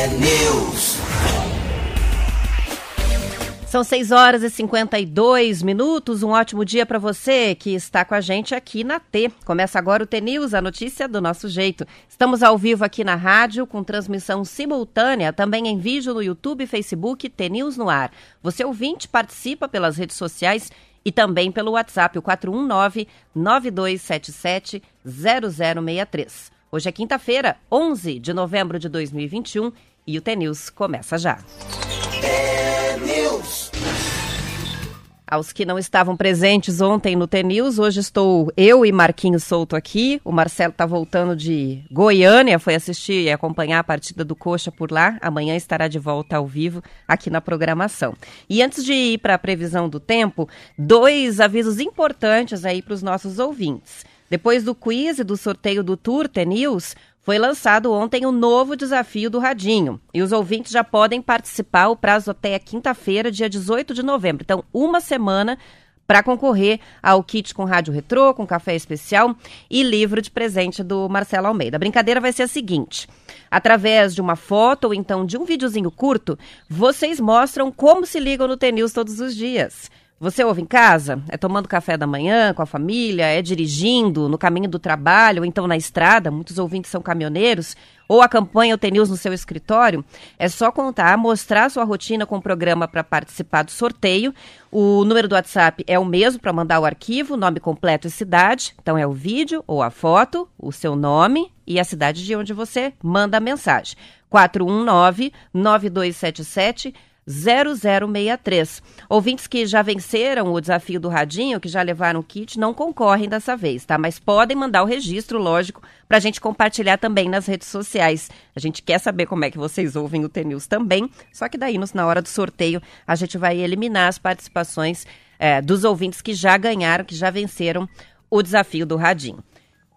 T-News. São 6 horas e 52 minutos. Um ótimo dia para você que está com a gente aqui na T. Começa agora o T-News, a notícia do nosso jeito. Estamos ao vivo aqui na rádio, com transmissão simultânea, também em vídeo no YouTube e Facebook, T-News no ar. Você ouvinte participa pelas redes sociais e também pelo WhatsApp, o 419-9277-0063. Hoje é quinta-feira, 11 de novembro de 2021 e o T-News começa já. Aos que não estavam presentes ontem no T-News, hoje estou eu e Marquinhos Souto aqui. O Marcelo está voltando de Goiânia, foi assistir e acompanhar a partida do Coxa por lá. Amanhã estará de volta ao vivo aqui na programação. E antes de ir para a previsão do tempo, dois avisos importantes aí para os nossos ouvintes. Depois do quiz e do sorteio do Tour T-News, foi lançado ontem o novo desafio do Radinho. E os ouvintes já podem participar, o prazo até quinta-feira, dia 18 de novembro. Então, uma semana para concorrer ao kit com rádio retrô, com café especial e livro de presente do Marcelo Almeida. A brincadeira vai ser a seguinte: através de uma foto ou então de um videozinho curto, vocês mostram como se ligam no TNews todos os dias. Você ouve em casa? É tomando café da manhã com a família? É dirigindo no caminho do trabalho ou então na estrada? Muitos ouvintes são caminhoneiros. Ou acompanha o TNews no seu escritório? É só contar, mostrar sua rotina com o programa para participar do sorteio. O número do WhatsApp é o mesmo para mandar o arquivo, nome completo e cidade. Então é o vídeo ou a foto, o seu nome e a cidade de onde você manda a mensagem. 419 9277 0063. Ouvintes que já venceram o desafio do Radinho, que já levaram o kit, não concorrem dessa vez, tá? Mas podem mandar o registro, lógico, para a gente compartilhar também nas redes sociais. A gente quer saber como é que vocês ouvem o T-News também, só que daí, na hora do sorteio, a gente vai eliminar as participações é, dos ouvintes que já ganharam, que já venceram o desafio do Radinho.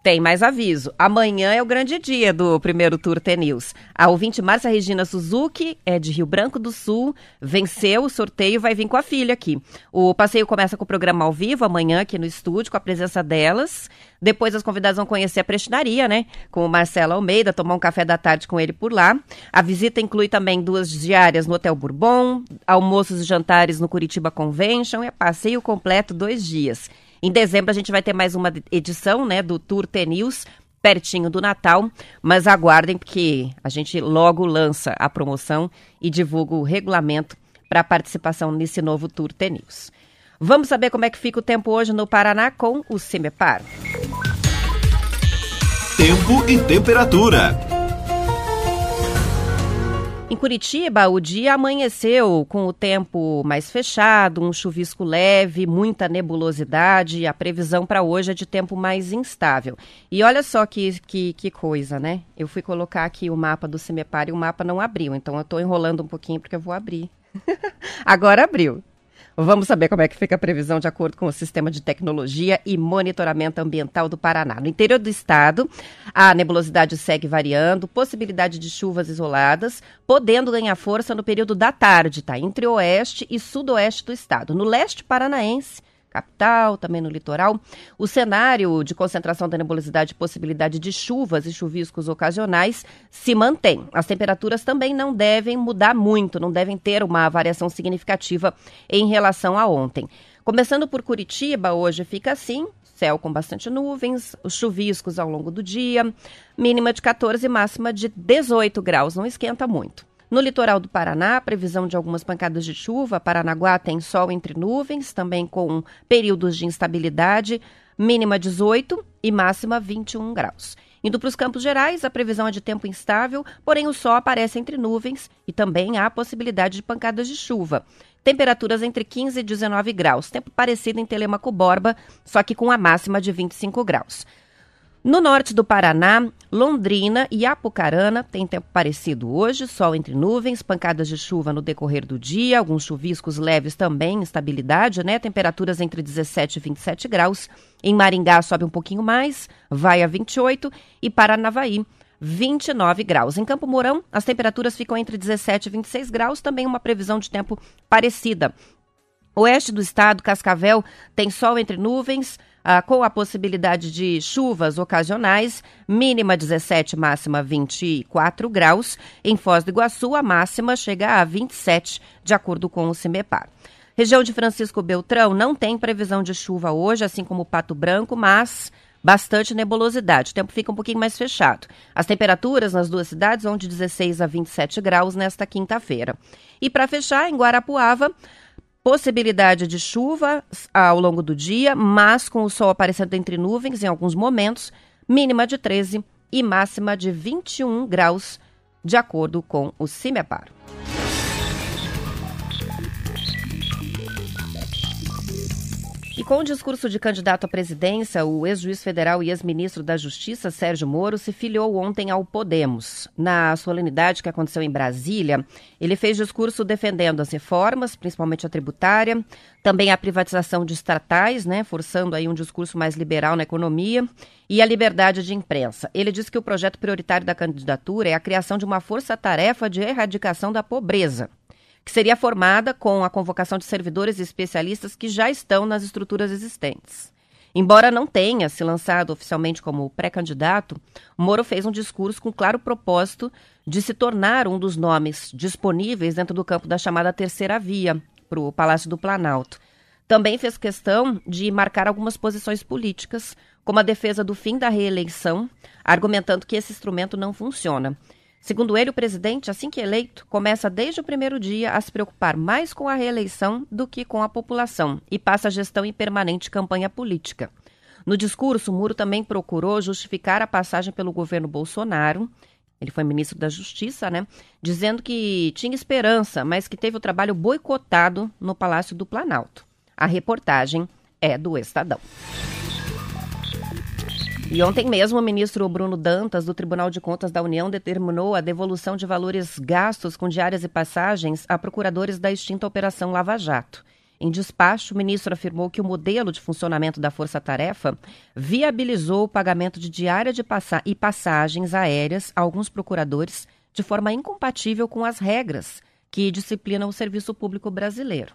Tem mais aviso. Amanhã é o grande dia do primeiro Tour T-News. A ouvinte Márcia Regina Suzuki, é de Rio Branco do Sul, venceu o sorteio e vai vir com a filha aqui. O passeio começa com o programa ao vivo amanhã aqui no estúdio, com a presença delas. Depois as convidadas vão conhecer a prestinaria, né? Com o Marcelo Almeida, tomar um café da tarde com ele por lá. A visita inclui também duas diárias no Hotel Bourbon, almoços e jantares no Curitiba Convention e passeio completo dois dias. Em dezembro a gente vai ter mais uma edição, né, do Tour T-News, pertinho do Natal, mas aguardem porque a gente logo lança a promoção e divulga o regulamento para a participação nesse novo Tour T-News. Vamos saber como é que fica o tempo hoje no Paraná com o Cimepar. Tempo e temperatura. Em Curitiba, o dia amanheceu com o tempo mais fechado, um chuvisco leve, muita nebulosidade. A previsão para hoje é de tempo mais instável. E olha só que, que, que, coisa, né? Eu fui colocar aqui o mapa do Cimepar e o mapa não abriu. Então eu estou enrolando um pouquinho porque eu vou abrir. Agora abriu. Vamos saber como é que fica a previsão de acordo com o Sistema de Tecnologia e Monitoramento Ambiental do Paraná. No interior do estado, a nebulosidade segue variando, possibilidade de chuvas isoladas, podendo ganhar força no período da tarde, tá? Entre oeste e sudoeste do estado. No leste paranaense, capital, também no litoral. O cenário de concentração da nebulosidade e possibilidade de chuvas e chuviscos ocasionais se mantém. As temperaturas também não devem mudar muito, não devem ter uma variação significativa em relação a ontem. Começando por Curitiba, hoje fica assim, céu com bastante nuvens, os chuviscos ao longo do dia, mínima de 14 e máxima de 18 graus, não esquenta muito. No litoral do Paraná, previsão de algumas pancadas de chuva. Paranaguá tem sol entre nuvens, também com períodos de instabilidade, mínima 18 e máxima 21 graus. Indo para os Campos Gerais, a previsão é de tempo instável, porém o sol aparece entre nuvens e também há possibilidade de pancadas de chuva. Temperaturas entre 15 e 19 graus, tempo parecido em Telemaco Borba, só que com a máxima de 25 graus. No norte do Paraná, Londrina e Apucarana tem tempo parecido hoje, sol entre nuvens, pancadas de chuva no decorrer do dia, alguns chuviscos leves também, estabilidade, né? Temperaturas entre 17 e 27 graus. Em Maringá sobe um pouquinho mais, vai a 28 e Paranavaí 29 graus. Em Campo Mourão, as temperaturas ficam entre 17 e 26 graus, também uma previsão de tempo parecida. Oeste do estado, Cascavel, tem sol entre nuvens, ah, com a possibilidade de chuvas ocasionais, mínima 17, máxima 24 graus. Em Foz do Iguaçu, a máxima chega a 27, de acordo com o CIMEPAR. Região de Francisco Beltrão não tem previsão de chuva hoje, assim como Pato Branco, mas bastante nebulosidade. O tempo fica um pouquinho mais fechado. As temperaturas nas duas cidades vão de 16 a 27 graus nesta quinta-feira. E para fechar, em Guarapuava, Possibilidade de chuva ao longo do dia, mas com o sol aparecendo entre nuvens em alguns momentos, mínima de 13 e máxima de 21 graus, de acordo com o CIMEPAR. E com o discurso de candidato à presidência, o ex-juiz federal e ex-ministro da Justiça, Sérgio Moro, se filiou ontem ao Podemos. Na solenidade que aconteceu em Brasília, ele fez discurso defendendo as reformas, principalmente a tributária, também a privatização de estatais, né, forçando aí um discurso mais liberal na economia, e a liberdade de imprensa. Ele disse que o projeto prioritário da candidatura é a criação de uma força-tarefa de erradicação da pobreza que seria formada com a convocação de servidores e especialistas que já estão nas estruturas existentes. Embora não tenha se lançado oficialmente como pré-candidato, Moro fez um discurso com claro propósito de se tornar um dos nomes disponíveis dentro do campo da chamada terceira via para o Palácio do Planalto. Também fez questão de marcar algumas posições políticas, como a defesa do fim da reeleição, argumentando que esse instrumento não funciona. Segundo ele, o presidente, assim que eleito, começa desde o primeiro dia a se preocupar mais com a reeleição do que com a população e passa a gestão em permanente campanha política. No discurso, Muro também procurou justificar a passagem pelo governo Bolsonaro. Ele foi ministro da Justiça, né? Dizendo que tinha esperança, mas que teve o trabalho boicotado no Palácio do Planalto. A reportagem é do Estadão. E ontem mesmo, o ministro Bruno Dantas, do Tribunal de Contas da União, determinou a devolução de valores gastos com diárias e passagens a procuradores da extinta Operação Lava Jato. Em despacho, o ministro afirmou que o modelo de funcionamento da Força Tarefa viabilizou o pagamento de diária de passa e passagens aéreas a alguns procuradores de forma incompatível com as regras que disciplinam o serviço público brasileiro.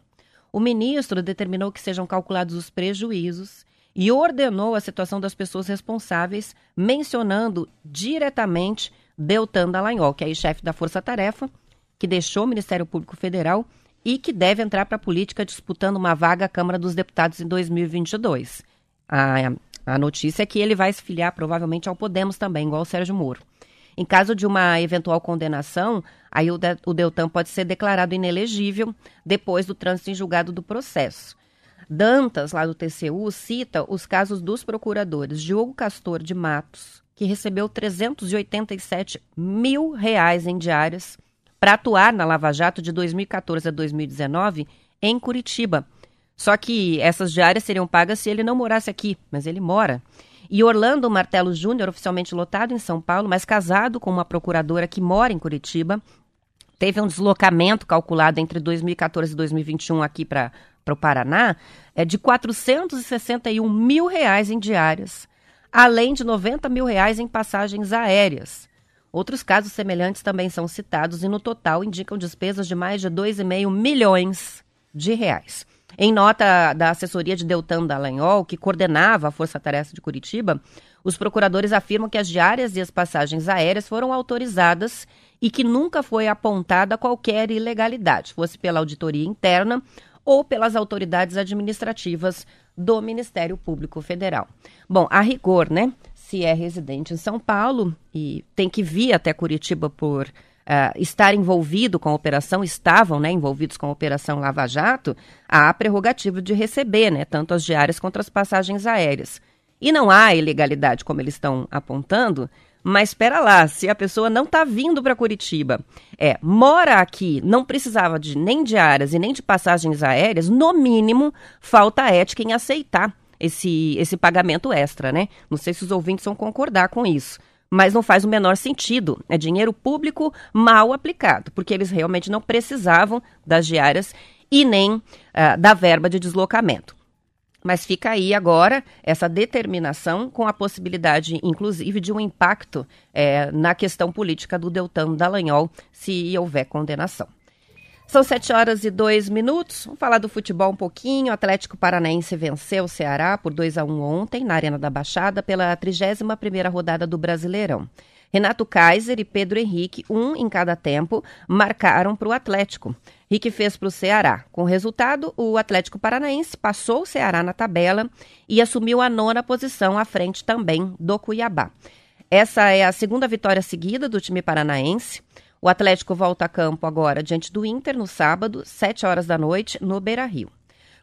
O ministro determinou que sejam calculados os prejuízos e ordenou a situação das pessoas responsáveis, mencionando diretamente Deltan Dallagnol, que é chefe da Força Tarefa, que deixou o Ministério Público Federal e que deve entrar para a política disputando uma vaga à Câmara dos Deputados em 2022. A, a notícia é que ele vai se filiar provavelmente ao Podemos também, igual o Sérgio Moro. Em caso de uma eventual condenação, aí o, de, o Deltan pode ser declarado inelegível depois do trânsito em julgado do processo. Dantas, lá do TCU, cita os casos dos procuradores Diogo Castor de Matos, que recebeu 387 mil reais em diárias para atuar na Lava Jato de 2014 a 2019 em Curitiba. Só que essas diárias seriam pagas se ele não morasse aqui, mas ele mora. E Orlando Martelo Júnior, oficialmente lotado em São Paulo, mas casado com uma procuradora que mora em Curitiba, teve um deslocamento calculado entre 2014 e 2021 aqui para para o Paraná é de 461 mil reais em diárias, além de 90 mil reais em passagens aéreas. Outros casos semelhantes também são citados e, no total, indicam despesas de mais de 2,5 milhões de reais. Em nota da assessoria de Deltan Dallagnol, que coordenava a Força Tarefa de Curitiba, os procuradores afirmam que as diárias e as passagens aéreas foram autorizadas e que nunca foi apontada qualquer ilegalidade, fosse pela auditoria interna ou pelas autoridades administrativas do Ministério Público Federal. Bom, a rigor, né? Se é residente em São Paulo e tem que vir até Curitiba por uh, estar envolvido com a operação, estavam né, envolvidos com a operação Lava Jato, há a prerrogativa de receber né, tanto as diárias quanto as passagens aéreas. E não há ilegalidade, como eles estão apontando, mas espera lá, se a pessoa não está vindo para Curitiba, é, mora aqui, não precisava de nem diárias e nem de passagens aéreas, no mínimo, falta ética em aceitar esse, esse pagamento extra, né? Não sei se os ouvintes vão concordar com isso. Mas não faz o menor sentido. É dinheiro público mal aplicado, porque eles realmente não precisavam das diárias e nem uh, da verba de deslocamento. Mas fica aí agora essa determinação com a possibilidade, inclusive, de um impacto é, na questão política do Deltan Dallagnol, se houver condenação. São 7 horas e 2 minutos. Vamos falar do futebol um pouquinho. O Atlético Paranaense venceu o Ceará por 2 a 1 ontem na Arena da Baixada pela 31ª rodada do Brasileirão. Renato Kaiser e Pedro Henrique, um em cada tempo, marcaram para o Atlético. Rick fez para o Ceará. Com resultado, o Atlético Paranaense passou o Ceará na tabela e assumiu a nona posição à frente também do Cuiabá. Essa é a segunda vitória seguida do time paranaense. O Atlético volta a campo agora diante do Inter no sábado, 7 horas da noite, no Beira-Rio.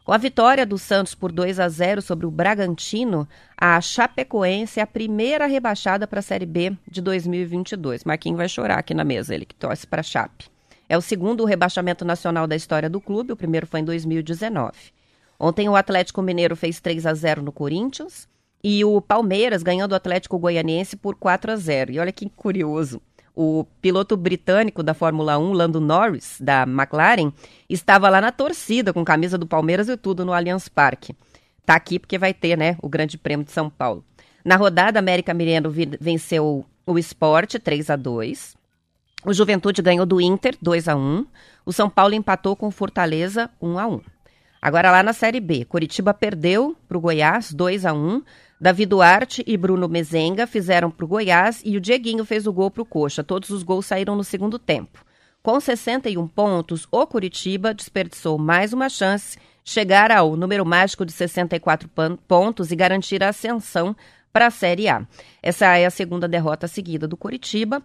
Com a vitória do Santos por 2 a 0 sobre o Bragantino, a Chapecoense é a primeira rebaixada para a Série B de 2022. Marquinhos vai chorar aqui na mesa, ele que torce para a Chape. É o segundo rebaixamento nacional da história do clube, o primeiro foi em 2019. Ontem o Atlético Mineiro fez 3 a 0 no Corinthians e o Palmeiras ganhando o Atlético Goianiense por 4 a 0. E olha que curioso. O piloto britânico da Fórmula 1, Lando Norris, da McLaren, estava lá na torcida com camisa do Palmeiras e tudo no Allianz Parque. Tá aqui porque vai ter, né, o Grande Prêmio de São Paulo. Na rodada, América Mineiro venceu o Sport 3 a 2. O Juventude ganhou do Inter 2 a 1. O São Paulo empatou com o Fortaleza 1 a 1. Agora lá na Série B, Curitiba perdeu para o Goiás 2 a 1. Davi Duarte e Bruno Mezenga fizeram para o Goiás e o Dieguinho fez o gol para o Coxa. Todos os gols saíram no segundo tempo. Com 61 pontos, o Curitiba desperdiçou mais uma chance, chegar ao número mágico de 64 pontos e garantir a ascensão para a Série A. Essa é a segunda derrota seguida do Curitiba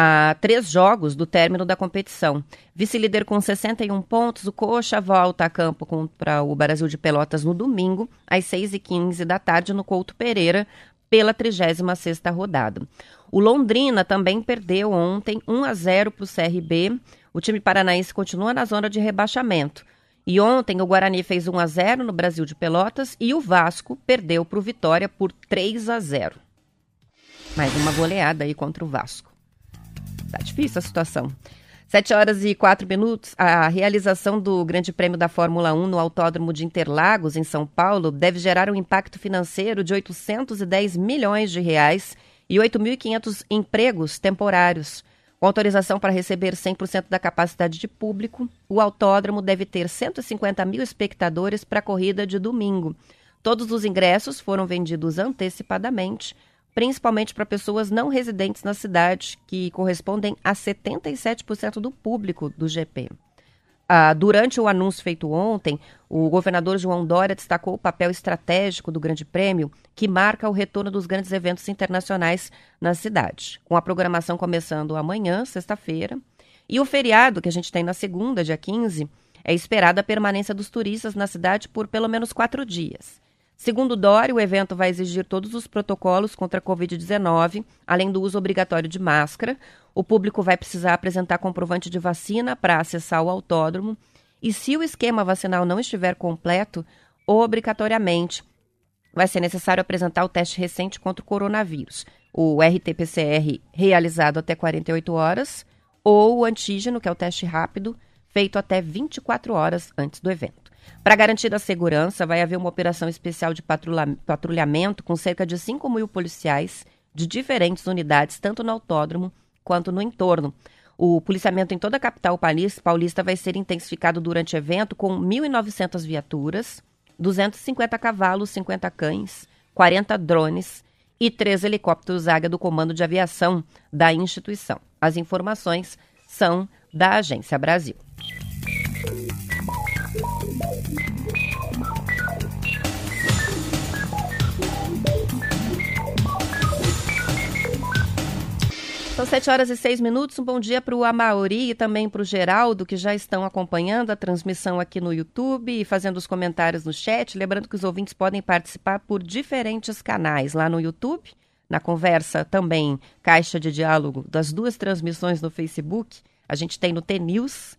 a três jogos do término da competição. Vice-líder com 61 pontos, o Coxa volta a campo contra o Brasil de Pelotas no domingo, às 6h15 da tarde, no Couto Pereira, pela 36ª rodada. O Londrina também perdeu ontem 1 a 0 para o CRB. O time paranaense continua na zona de rebaixamento. E ontem o Guarani fez 1 a 0 no Brasil de Pelotas e o Vasco perdeu para o Vitória por 3 a 0. Mais uma goleada aí contra o Vasco. Tá difícil a situação. 7 horas e 4 minutos. A realização do Grande Prêmio da Fórmula 1 no Autódromo de Interlagos, em São Paulo, deve gerar um impacto financeiro de 810 milhões de reais e 8.500 empregos temporários. Com autorização para receber 100% da capacidade de público, o autódromo deve ter 150 mil espectadores para a corrida de domingo. Todos os ingressos foram vendidos antecipadamente principalmente para pessoas não residentes na cidade, que correspondem a 77% do público do GP. Ah, durante o anúncio feito ontem, o governador João Dória destacou o papel estratégico do Grande Prêmio, que marca o retorno dos grandes eventos internacionais na cidade, com a programação começando amanhã, sexta-feira, e o feriado que a gente tem na segunda, dia 15, é esperada a permanência dos turistas na cidade por pelo menos quatro dias. Segundo Dória, o evento vai exigir todos os protocolos contra a Covid-19, além do uso obrigatório de máscara. O público vai precisar apresentar comprovante de vacina para acessar o autódromo. E se o esquema vacinal não estiver completo, obrigatoriamente vai ser necessário apresentar o teste recente contra o coronavírus, o RT-PCR realizado até 48 horas, ou o antígeno, que é o teste rápido, feito até 24 horas antes do evento. Para garantir a segurança, vai haver uma operação especial de patrulhamento com cerca de 5 mil policiais de diferentes unidades, tanto no autódromo quanto no entorno. O policiamento em toda a capital paulista vai ser intensificado durante o evento com 1.900 viaturas, 250 cavalos, 50 cães, 40 drones e três helicópteros Águia do Comando de Aviação da instituição. As informações são da Agência Brasil. São 7 horas e 6 minutos. Um bom dia para o Amauri e também para o Geraldo, que já estão acompanhando a transmissão aqui no YouTube e fazendo os comentários no chat. Lembrando que os ouvintes podem participar por diferentes canais lá no YouTube, na conversa também, caixa de diálogo das duas transmissões no Facebook. A gente tem no TNews,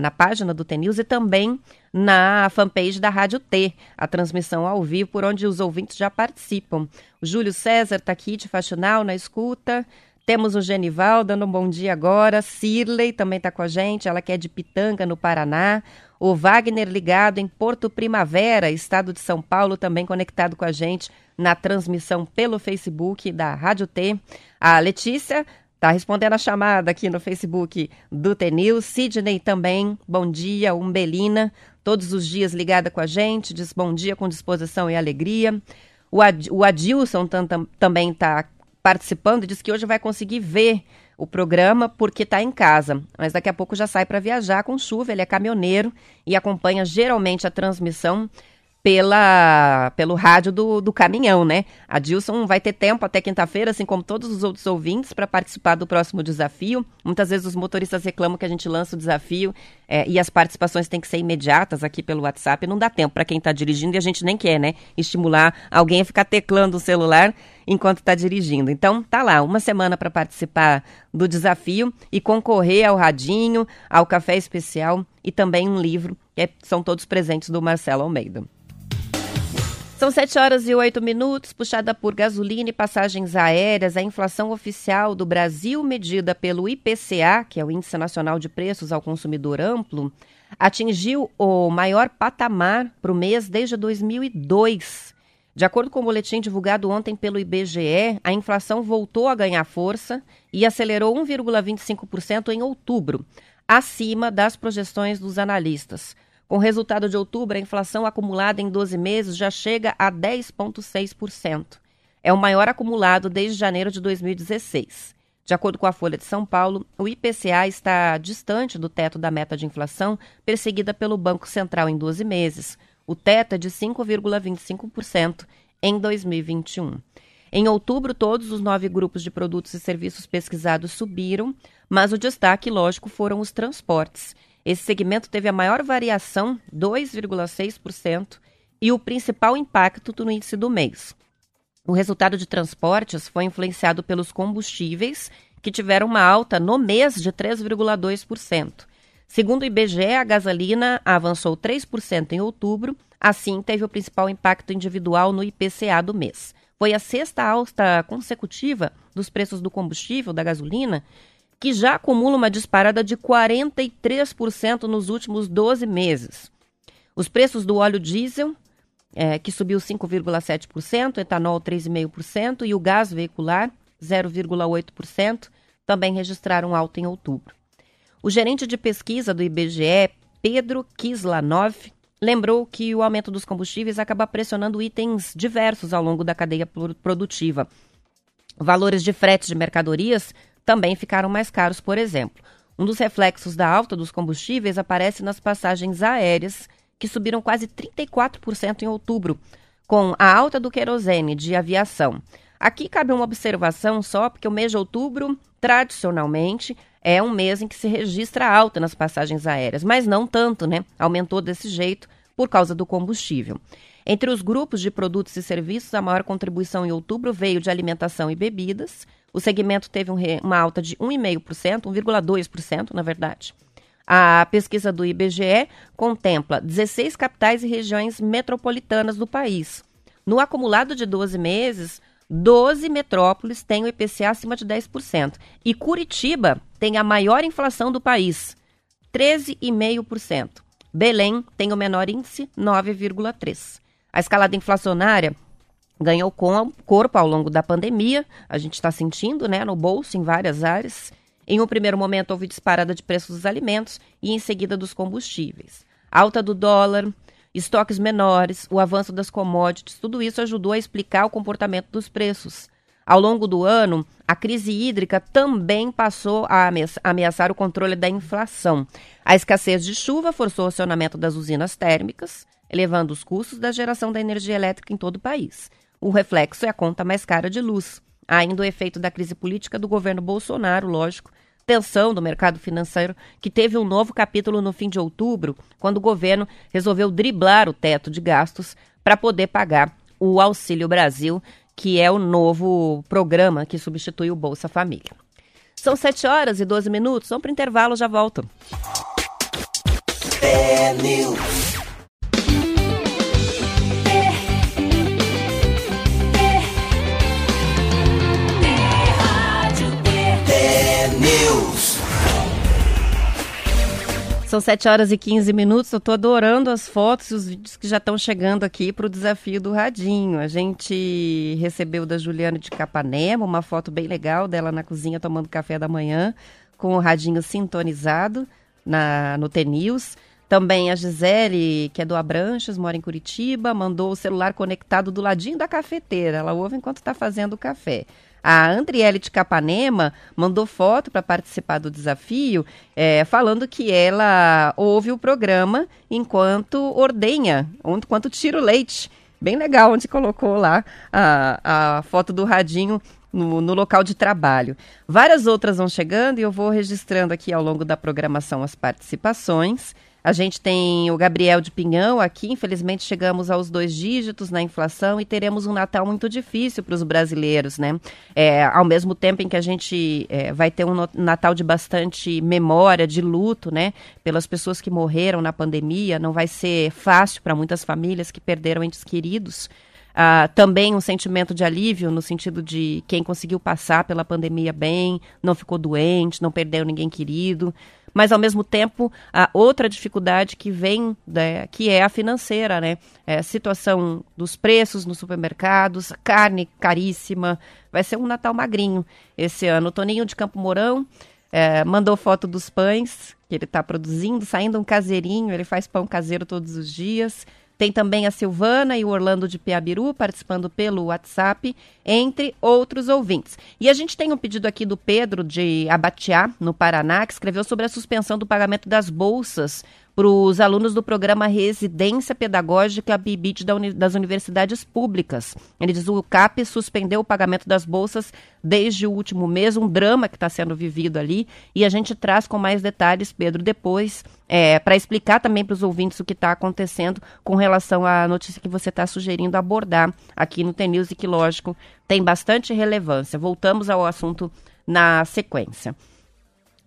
na página do TNews e também na fanpage da Rádio T, a transmissão ao vivo, por onde os ouvintes já participam. O Júlio César está aqui de Faxinal na escuta. Temos o Genival dando um bom dia agora. Cirley também está com a gente, ela que é de Pitanga, no Paraná. O Wagner ligado em Porto Primavera, estado de São Paulo, também conectado com a gente na transmissão pelo Facebook da Rádio T. A Letícia Tá respondendo a chamada aqui no Facebook do Tenil. Sidney também, bom dia. Umbelina, todos os dias ligada com a gente, diz bom dia com disposição e alegria. O, Ad, o Adilson tam, tam, também está participando, diz que hoje vai conseguir ver o programa porque está em casa, mas daqui a pouco já sai para viajar com chuva. Ele é caminhoneiro e acompanha geralmente a transmissão pela, pelo rádio do, do caminhão, né? A Dilson vai ter tempo até quinta-feira, assim como todos os outros ouvintes, para participar do próximo desafio. Muitas vezes os motoristas reclamam que a gente lança o desafio é, e as participações têm que ser imediatas aqui pelo WhatsApp. Não dá tempo para quem está dirigindo e a gente nem quer, né? Estimular alguém a ficar teclando o celular enquanto está dirigindo. Então, tá lá, uma semana para participar do desafio e concorrer ao radinho, ao café especial e também um livro, que é, são todos presentes do Marcelo Almeida. São 7 horas e 8 minutos, puxada por gasolina e passagens aéreas. A inflação oficial do Brasil, medida pelo IPCA, que é o Índice Nacional de Preços ao Consumidor Amplo, atingiu o maior patamar para o mês desde 2002. De acordo com o boletim divulgado ontem pelo IBGE, a inflação voltou a ganhar força e acelerou 1,25% em outubro, acima das projeções dos analistas. Com o resultado de outubro, a inflação acumulada em 12 meses já chega a 10,6%. É o maior acumulado desde janeiro de 2016. De acordo com a Folha de São Paulo, o IPCA está distante do teto da meta de inflação perseguida pelo Banco Central em 12 meses. O teto é de 5,25% em 2021. Em outubro, todos os nove grupos de produtos e serviços pesquisados subiram, mas o destaque, lógico, foram os transportes. Esse segmento teve a maior variação, 2,6%, e o principal impacto no índice do mês. O resultado de transportes foi influenciado pelos combustíveis, que tiveram uma alta no mês de 3,2%. Segundo o IBGE, a gasolina avançou 3% em outubro, assim teve o principal impacto individual no IPCA do mês. Foi a sexta alta consecutiva dos preços do combustível, da gasolina, que já acumula uma disparada de 43% nos últimos 12 meses. Os preços do óleo diesel, é, que subiu 5,7%, etanol 3,5% e o gás veicular 0,8%, também registraram alta em outubro. O gerente de pesquisa do IBGE, Pedro Kislanov, lembrou que o aumento dos combustíveis acaba pressionando itens diversos ao longo da cadeia produtiva. Valores de frete de mercadorias também ficaram mais caros, por exemplo. Um dos reflexos da alta dos combustíveis aparece nas passagens aéreas, que subiram quase 34% em outubro, com a alta do querosene de aviação. Aqui cabe uma observação só, porque o mês de outubro, tradicionalmente, é um mês em que se registra alta nas passagens aéreas, mas não tanto, né? Aumentou desse jeito por causa do combustível. Entre os grupos de produtos e serviços, a maior contribuição em outubro veio de alimentação e bebidas, o segmento teve um re, uma alta de 1,5%, 1,2%, na verdade. A pesquisa do IBGE contempla 16 capitais e regiões metropolitanas do país. No acumulado de 12 meses, 12 metrópoles têm o IPCA acima de 10%. E Curitiba tem a maior inflação do país, 13,5%. Belém tem o menor índice, 9,3%. A escalada inflacionária ganhou corpo ao longo da pandemia, a gente está sentindo né, no bolso em várias áreas. Em um primeiro momento, houve disparada de preços dos alimentos e, em seguida, dos combustíveis. Alta do dólar, estoques menores, o avanço das commodities, tudo isso ajudou a explicar o comportamento dos preços. Ao longo do ano, a crise hídrica também passou a ameaçar o controle da inflação. A escassez de chuva forçou o acionamento das usinas térmicas, elevando os custos da geração da energia elétrica em todo o país. O reflexo é a conta mais cara de luz. Há ainda o efeito da crise política do governo Bolsonaro, lógico, tensão do mercado financeiro, que teve um novo capítulo no fim de outubro, quando o governo resolveu driblar o teto de gastos para poder pagar o Auxílio Brasil, que é o novo programa que substitui o Bolsa Família. São 7 horas e 12 minutos, vamos para o intervalo, já volto. É São 7 horas e 15 minutos. Eu estou adorando as fotos e os vídeos que já estão chegando aqui para o desafio do Radinho. A gente recebeu da Juliana de Capanema uma foto bem legal dela na cozinha tomando café da manhã, com o Radinho sintonizado na, no TNews. Também a Gisele, que é do Abranches, mora em Curitiba, mandou o celular conectado do ladinho da cafeteira. Ela ouve enquanto está fazendo o café. A Andriele de Capanema mandou foto para participar do desafio, é, falando que ela ouve o programa enquanto ordenha, enquanto tira o leite. Bem legal, onde colocou lá a, a foto do radinho no, no, local de trabalho. Várias outras vão chegando e eu vou registrando aqui ao longo da programação as participações. A gente tem o Gabriel de Pinhão aqui. Infelizmente, chegamos aos dois dígitos na inflação e teremos um Natal muito difícil para os brasileiros, né? É, ao mesmo tempo em que a gente é, vai ter um Natal de bastante memória, de luto, né? Pelas pessoas que morreram na pandemia, não vai ser fácil para muitas famílias que perderam entes queridos. Uh, também um sentimento de alívio no sentido de quem conseguiu passar pela pandemia bem, não ficou doente, não perdeu ninguém querido mas ao mesmo tempo a outra dificuldade que vem, né, que é a financeira, né? É a situação dos preços nos supermercados, carne caríssima, vai ser um Natal magrinho esse ano. O Toninho de Campo Mourão é, mandou foto dos pães que ele está produzindo, saindo um caseirinho, ele faz pão caseiro todos os dias. Tem também a Silvana e o Orlando de Piabiru participando pelo WhatsApp, entre outros ouvintes. E a gente tem um pedido aqui do Pedro de Abatiá, no Paraná, que escreveu sobre a suspensão do pagamento das bolsas para os alunos do programa Residência Pedagógica BIBIT das universidades públicas. Ele diz o CAP suspendeu o pagamento das bolsas desde o último mês, um drama que está sendo vivido ali, e a gente traz com mais detalhes, Pedro, depois, é, para explicar também para os ouvintes o que está acontecendo com relação à notícia que você está sugerindo abordar aqui no TNews e que, lógico, tem bastante relevância. Voltamos ao assunto na sequência.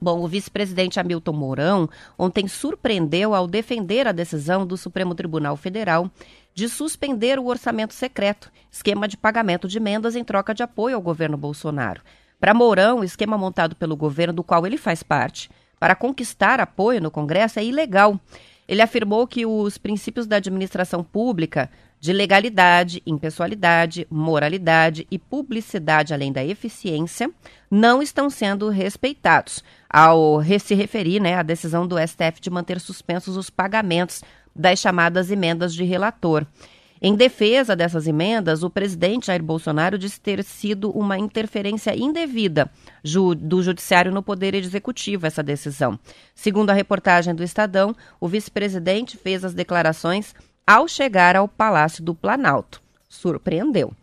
Bom, o vice-presidente Hamilton Mourão ontem surpreendeu ao defender a decisão do Supremo Tribunal Federal de suspender o orçamento secreto, esquema de pagamento de emendas em troca de apoio ao governo Bolsonaro. Para Mourão, o esquema montado pelo governo do qual ele faz parte para conquistar apoio no Congresso é ilegal. Ele afirmou que os princípios da administração pública de legalidade, impessoalidade, moralidade e publicidade, além da eficiência, não estão sendo respeitados ao se referir né, à decisão do STF de manter suspensos os pagamentos das chamadas emendas de relator. Em defesa dessas emendas, o presidente Jair Bolsonaro disse ter sido uma interferência indevida do Judiciário no Poder Executivo essa decisão. Segundo a reportagem do Estadão, o vice-presidente fez as declarações ao chegar ao Palácio do Planalto. Surpreendeu.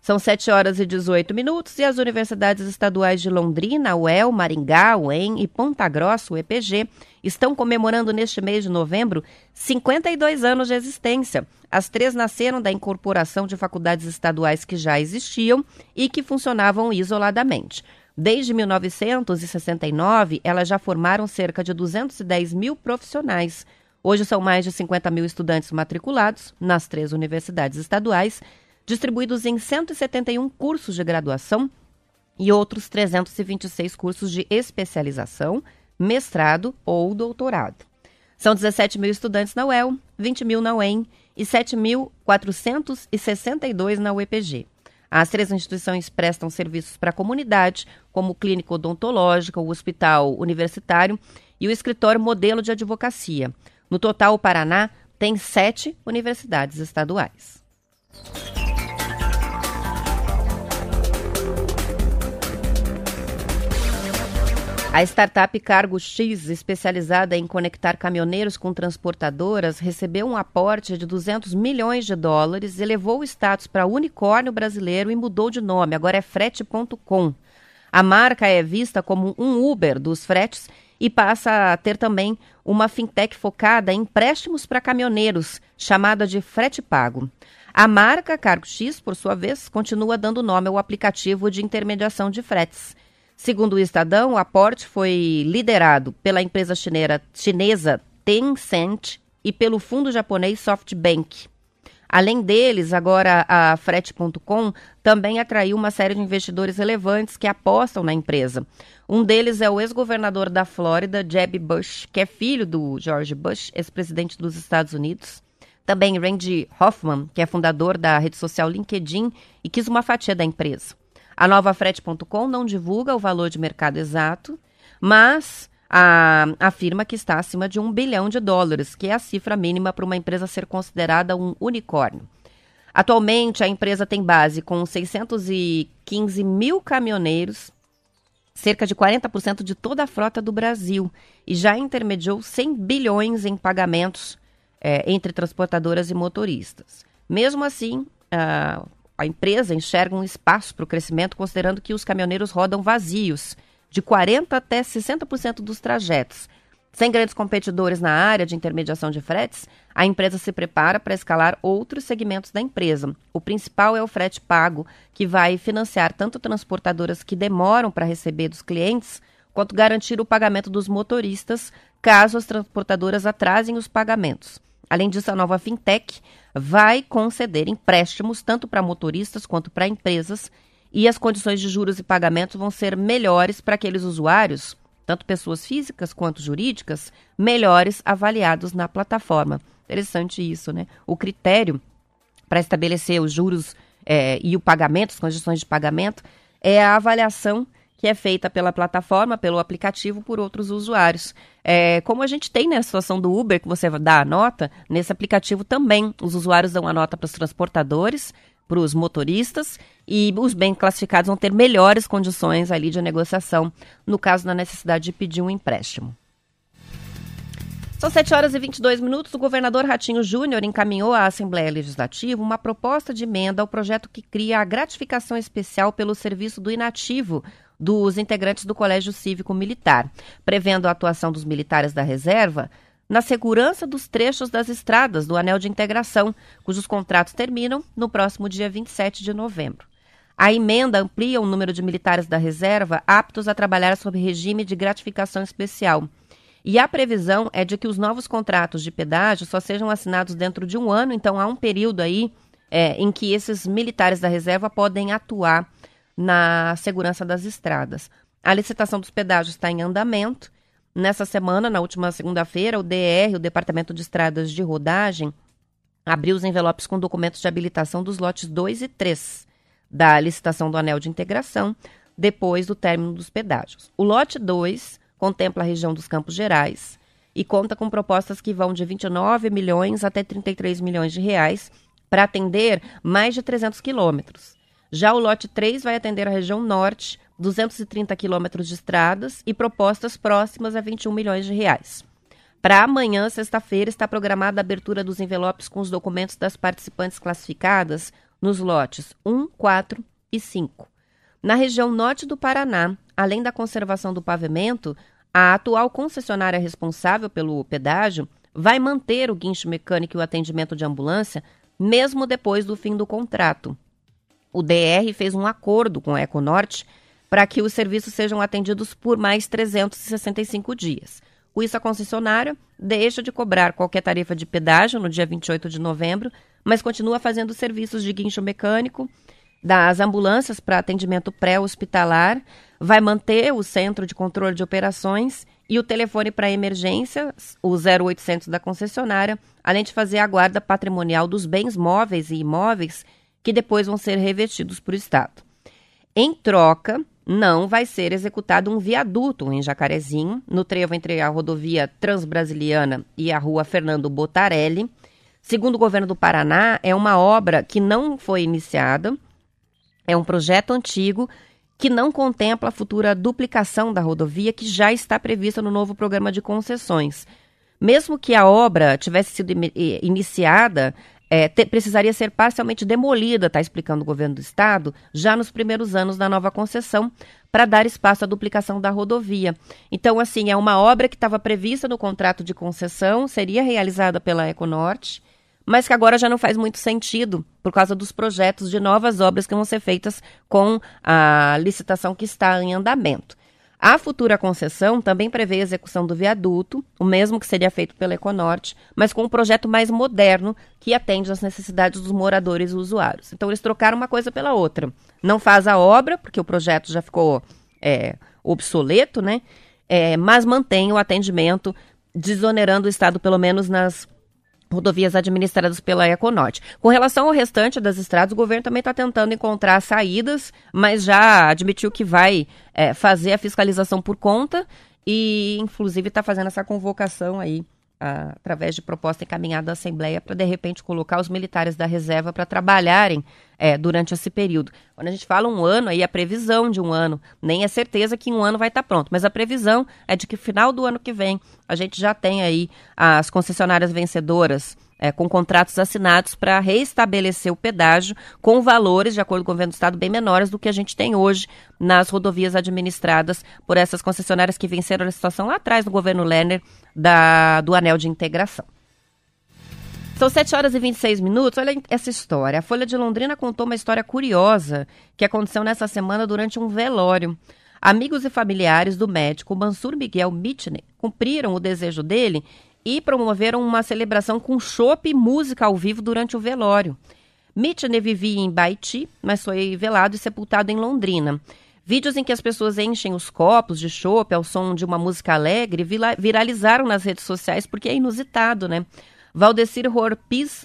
São 7 horas e 18 minutos e as universidades estaduais de Londrina, UEL, Maringá, UEM e Ponta Grossa, o EPG, estão comemorando neste mês de novembro 52 anos de existência. As três nasceram da incorporação de faculdades estaduais que já existiam e que funcionavam isoladamente. Desde 1969, elas já formaram cerca de 210 mil profissionais. Hoje são mais de 50 mil estudantes matriculados nas três universidades estaduais distribuídos em 171 cursos de graduação e outros 326 cursos de especialização, mestrado ou doutorado. São 17 mil estudantes na UEL, 20 mil na UEM e 7.462 na UEPG. As três instituições prestam serviços para a comunidade, como o clínico odontológico, o hospital universitário e o escritório modelo de advocacia. No total, o Paraná tem sete universidades estaduais. A startup Cargo X, especializada em conectar caminhoneiros com transportadoras, recebeu um aporte de 200 milhões de dólares, elevou o status para unicórnio brasileiro e mudou de nome. Agora é frete.com. A marca é vista como um Uber dos fretes e passa a ter também uma fintech focada em empréstimos para caminhoneiros, chamada de Frete Pago. A marca Cargo X, por sua vez, continua dando nome ao aplicativo de intermediação de fretes. Segundo o Estadão, o aporte foi liderado pela empresa chinesa, chinesa Tencent e pelo fundo japonês SoftBank. Além deles, agora a Frete.com também atraiu uma série de investidores relevantes que apostam na empresa. Um deles é o ex-governador da Flórida, Jeb Bush, que é filho do George Bush, ex-presidente dos Estados Unidos. Também Randy Hoffman, que é fundador da rede social LinkedIn e quis uma fatia da empresa. A nova Frete.com não divulga o valor de mercado exato, mas a, afirma que está acima de um bilhão de dólares, que é a cifra mínima para uma empresa ser considerada um unicórnio. Atualmente, a empresa tem base com 615 mil caminhoneiros, cerca de 40% de toda a frota do Brasil, e já intermediou 100 bilhões em pagamentos é, entre transportadoras e motoristas. Mesmo assim, a, a empresa enxerga um espaço para o crescimento, considerando que os caminhoneiros rodam vazios de 40% até 60% dos trajetos. Sem grandes competidores na área de intermediação de fretes, a empresa se prepara para escalar outros segmentos da empresa. O principal é o frete pago, que vai financiar tanto transportadoras que demoram para receber dos clientes, quanto garantir o pagamento dos motoristas, caso as transportadoras atrasem os pagamentos. Além disso, a nova fintech vai conceder empréstimos tanto para motoristas quanto para empresas e as condições de juros e pagamentos vão ser melhores para aqueles usuários, tanto pessoas físicas quanto jurídicas, melhores avaliados na plataforma. Interessante isso, né? O critério para estabelecer os juros é, e o pagamento, as condições de pagamento, é a avaliação que é feita pela plataforma, pelo aplicativo, por outros usuários. É, como a gente tem na né, situação do Uber, que você dá a nota, nesse aplicativo também os usuários dão a nota para os transportadores, para os motoristas e os bem classificados vão ter melhores condições ali de negociação no caso da necessidade de pedir um empréstimo. São 7 horas e 22 minutos. O governador Ratinho Júnior encaminhou à Assembleia Legislativa uma proposta de emenda ao projeto que cria a gratificação especial pelo serviço do inativo dos integrantes do Colégio Cívico Militar, prevendo a atuação dos militares da reserva na segurança dos trechos das estradas do Anel de Integração, cujos contratos terminam no próximo dia 27 de novembro. A emenda amplia o número de militares da reserva aptos a trabalhar sob regime de gratificação especial. E a previsão é de que os novos contratos de pedágio só sejam assinados dentro de um ano, então há um período aí é, em que esses militares da reserva podem atuar na segurança das estradas. A licitação dos pedágios está em andamento Nessa semana, na última segunda-feira, o DR, o Departamento de Estradas de Rodagem, abriu os envelopes com documentos de habilitação dos lotes 2 e 3 da licitação do Anel de Integração, depois do término dos pedágios. O lote 2 contempla a região dos Campos Gerais e conta com propostas que vão de 29 milhões até 33 milhões de reais para atender mais de 300 quilômetros. Já o lote 3 vai atender a região norte, 230 quilômetros de estradas e propostas próximas a 21 milhões de reais. Para amanhã, sexta-feira, está programada a abertura dos envelopes com os documentos das participantes classificadas nos lotes 1, 4 e 5. Na região norte do Paraná, além da conservação do pavimento, a atual concessionária responsável pelo pedágio vai manter o guincho mecânico e o atendimento de ambulância, mesmo depois do fim do contrato. O DR fez um acordo com a Econorte para que os serviços sejam atendidos por mais 365 dias. Com isso, a concessionária deixa de cobrar qualquer tarifa de pedágio no dia 28 de novembro, mas continua fazendo serviços de guincho mecânico, das ambulâncias para atendimento pré-hospitalar, vai manter o centro de controle de operações e o telefone para emergência, o 0800 da concessionária, além de fazer a guarda patrimonial dos bens móveis e imóveis que depois vão ser revestidos por Estado. Em troca, não vai ser executado um viaduto em Jacarezinho, no trevo entre a rodovia Transbrasiliana e a rua Fernando Botarelli. Segundo o governo do Paraná, é uma obra que não foi iniciada, é um projeto antigo que não contempla a futura duplicação da rodovia que já está prevista no novo programa de concessões. Mesmo que a obra tivesse sido iniciada, é, te, precisaria ser parcialmente demolida, está explicando o governo do estado, já nos primeiros anos da nova concessão, para dar espaço à duplicação da rodovia. Então, assim, é uma obra que estava prevista no contrato de concessão, seria realizada pela Econorte, mas que agora já não faz muito sentido por causa dos projetos de novas obras que vão ser feitas com a licitação que está em andamento. A futura concessão também prevê a execução do viaduto, o mesmo que seria feito pela Econorte, mas com um projeto mais moderno que atende às necessidades dos moradores e usuários. Então eles trocaram uma coisa pela outra. Não faz a obra, porque o projeto já ficou é, obsoleto, né? É, mas mantém o atendimento, desonerando o Estado, pelo menos nas rodovias administradas pela Econorte. Com relação ao restante das estradas, o governo também está tentando encontrar saídas, mas já admitiu que vai é, fazer a fiscalização por conta e, inclusive, está fazendo essa convocação aí através de proposta encaminhada à Assembleia para, de repente, colocar os militares da reserva para trabalharem é, durante esse período. Quando a gente fala um ano, aí a previsão de um ano, nem é certeza que um ano vai estar tá pronto, mas a previsão é de que final do ano que vem a gente já tem aí as concessionárias vencedoras é, com contratos assinados para reestabelecer o pedágio com valores, de acordo com o governo do estado, bem menores do que a gente tem hoje nas rodovias administradas por essas concessionárias que venceram a situação lá atrás no governo Lerner da, do anel de integração. São 7 horas e 26 minutos. Olha essa história. A Folha de Londrina contou uma história curiosa que aconteceu nessa semana durante um velório. Amigos e familiares do médico Mansur Miguel Mitchell cumpriram o desejo dele e promoveram uma celebração com chopp e música ao vivo durante o velório. Mitchell vivia em Baiti, mas foi velado e sepultado em Londrina. Vídeos em que as pessoas enchem os copos de chopp ao som de uma música alegre viralizaram nas redes sociais porque é inusitado, né? Valdecir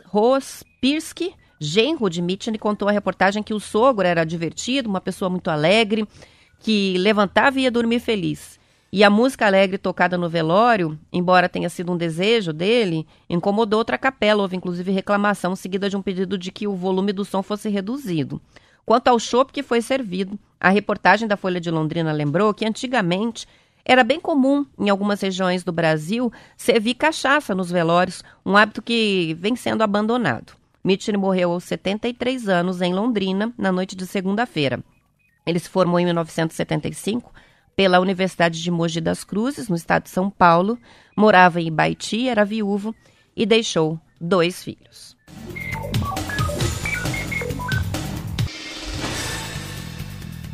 Rospirski, genro de Mitchell, contou à reportagem que o sogro era divertido, uma pessoa muito alegre, que levantava e ia dormir feliz. E a música alegre tocada no velório, embora tenha sido um desejo dele, incomodou outra capela. Houve inclusive reclamação seguida de um pedido de que o volume do som fosse reduzido. Quanto ao chopp que foi servido, a reportagem da Folha de Londrina lembrou que antigamente era bem comum em algumas regiões do Brasil servir cachaça nos velórios, um hábito que vem sendo abandonado. Mitchell morreu aos 73 anos em Londrina na noite de segunda-feira. Ele se formou em 1975 pela Universidade de Mogi das Cruzes, no estado de São Paulo, morava em Baiti, era viúvo e deixou dois filhos.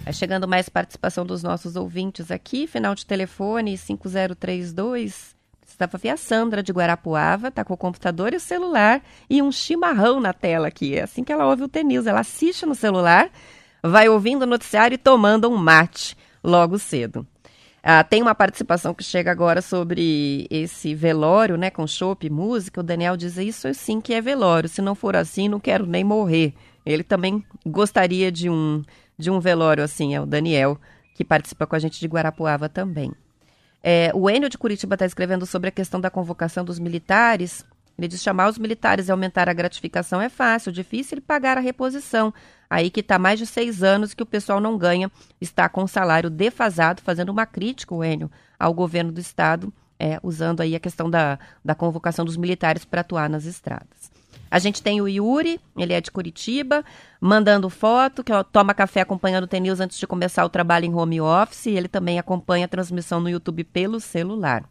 Vai chegando mais participação dos nossos ouvintes aqui, final de telefone 5032. Estava ver a Sandra de Guarapuava, tá com o computador e o celular e um chimarrão na tela aqui. É assim que ela ouve o TNews. Ela assiste no celular, vai ouvindo o noticiário e tomando um mate logo cedo. Ah, tem uma participação que chega agora sobre esse velório, né, com e música. O Daniel diz isso sim que é velório. Se não for assim, não quero nem morrer. Ele também gostaria de um de um velório assim, é o Daniel, que participa com a gente de Guarapuava também. É, o Enio de Curitiba está escrevendo sobre a questão da convocação dos militares. Ele diz chamar os militares e aumentar a gratificação é fácil, difícil pagar a reposição. Aí que está mais de seis anos que o pessoal não ganha, está com salário defasado, fazendo uma crítica, o Enio, ao governo do estado, é, usando aí a questão da, da convocação dos militares para atuar nas estradas. A gente tem o Yuri, ele é de Curitiba, mandando foto, que ó, toma café acompanhando o TNews antes de começar o trabalho em home office. Ele também acompanha a transmissão no YouTube pelo celular.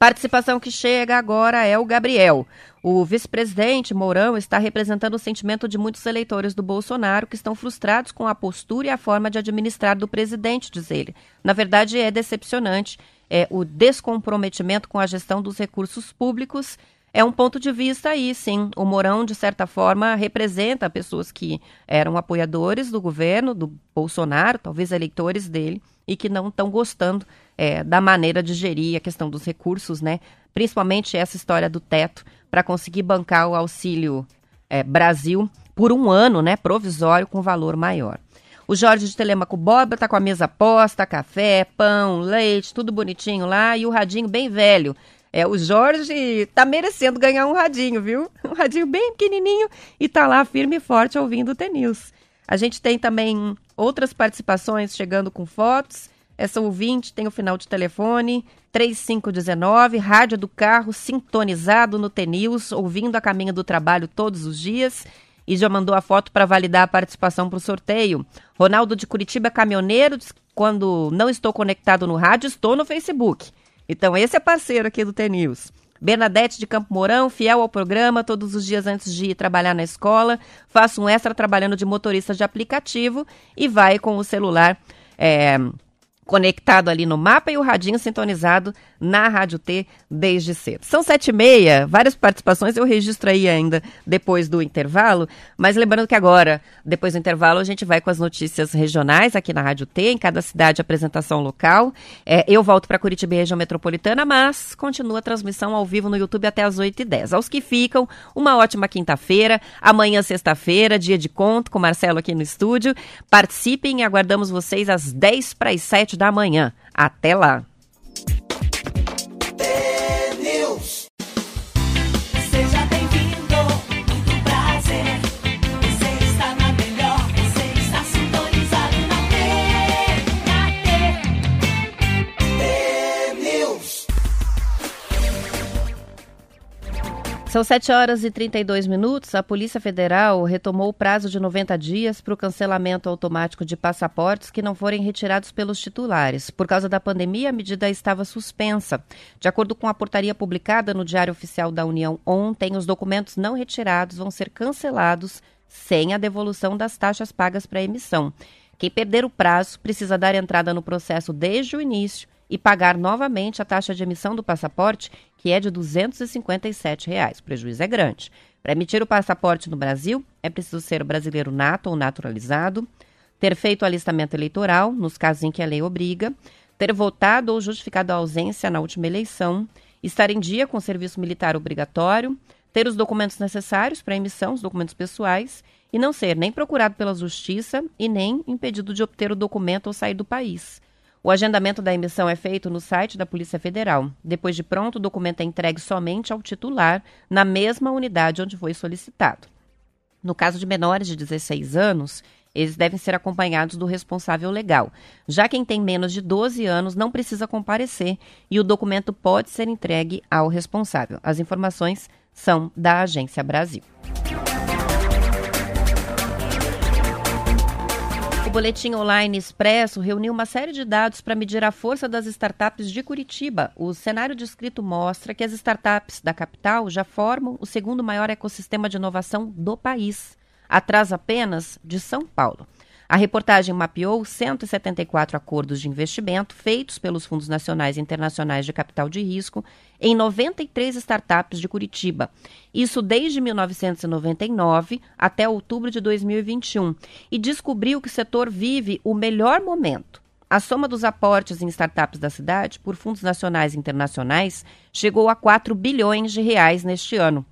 Participação que chega agora é o Gabriel. O vice-presidente Mourão está representando o sentimento de muitos eleitores do Bolsonaro que estão frustrados com a postura e a forma de administrar do presidente, diz ele. Na verdade, é decepcionante é, o descomprometimento com a gestão dos recursos públicos. É um ponto de vista aí, sim. O Mourão, de certa forma, representa pessoas que eram apoiadores do governo, do Bolsonaro, talvez eleitores dele, e que não estão gostando é, da maneira de gerir a questão dos recursos, né? Principalmente essa história do teto, para conseguir bancar o auxílio é, Brasil por um ano, né? Provisório com valor maior. O Jorge de Telemaco Boba tá com a mesa posta, café, pão, leite, tudo bonitinho lá, e o radinho bem velho. É, o Jorge tá merecendo ganhar um radinho, viu? Um radinho bem pequenininho e tá lá firme e forte ouvindo o T-News. A gente tem também outras participações chegando com fotos. Essa ouvinte tem o final de telefone 3519, rádio do carro sintonizado no TNews, ouvindo a caminho do trabalho todos os dias. E já mandou a foto para validar a participação para o sorteio. Ronaldo de Curitiba, caminhoneiro, quando não estou conectado no rádio, estou no Facebook. Então, esse é parceiro aqui do TNews. Bernadette de Campo Mourão, fiel ao programa, todos os dias antes de ir trabalhar na escola, faço um extra trabalhando de motorista de aplicativo e vai com o celular. É, conectado ali no mapa e o radinho sintonizado na Rádio T desde cedo. São sete e meia, várias participações eu registro aí ainda depois do intervalo, mas lembrando que agora, depois do intervalo, a gente vai com as notícias regionais aqui na Rádio T, em cada cidade apresentação local. É, eu volto para Curitiba e região metropolitana, mas continua a transmissão ao vivo no YouTube até as 8h10. Aos que ficam, uma ótima quinta-feira, amanhã sexta-feira, dia de conto com o Marcelo aqui no estúdio. Participem e aguardamos vocês às 10 para as 7 da manhã. Até lá! São 7 horas e 32 minutos. A Polícia Federal retomou o prazo de 90 dias para o cancelamento automático de passaportes que não forem retirados pelos titulares. Por causa da pandemia, a medida estava suspensa. De acordo com a portaria publicada no Diário Oficial da União ontem, os documentos não retirados vão ser cancelados sem a devolução das taxas pagas para emissão. Quem perder o prazo precisa dar entrada no processo desde o início e pagar novamente a taxa de emissão do passaporte, que é de 257 reais. O prejuízo é grande. Para emitir o passaporte no Brasil, é preciso ser brasileiro nato ou naturalizado, ter feito alistamento eleitoral, nos casos em que a lei obriga, ter votado ou justificado a ausência na última eleição, estar em dia com o serviço militar obrigatório, ter os documentos necessários para emissão, os documentos pessoais, e não ser nem procurado pela justiça e nem impedido de obter o documento ou sair do país. O agendamento da emissão é feito no site da Polícia Federal. Depois de pronto, o documento é entregue somente ao titular, na mesma unidade onde foi solicitado. No caso de menores de 16 anos, eles devem ser acompanhados do responsável legal. Já quem tem menos de 12 anos não precisa comparecer e o documento pode ser entregue ao responsável. As informações são da Agência Brasil. O Boletim Online Expresso reuniu uma série de dados para medir a força das startups de Curitiba. O cenário descrito mostra que as startups da capital já formam o segundo maior ecossistema de inovação do país, atrás apenas de São Paulo. A reportagem mapeou 174 acordos de investimento feitos pelos fundos nacionais e internacionais de capital de risco em 93 startups de Curitiba. Isso desde 1999 até outubro de 2021. E descobriu que o setor vive o melhor momento. A soma dos aportes em startups da cidade por fundos nacionais e internacionais chegou a 4 bilhões de reais neste ano.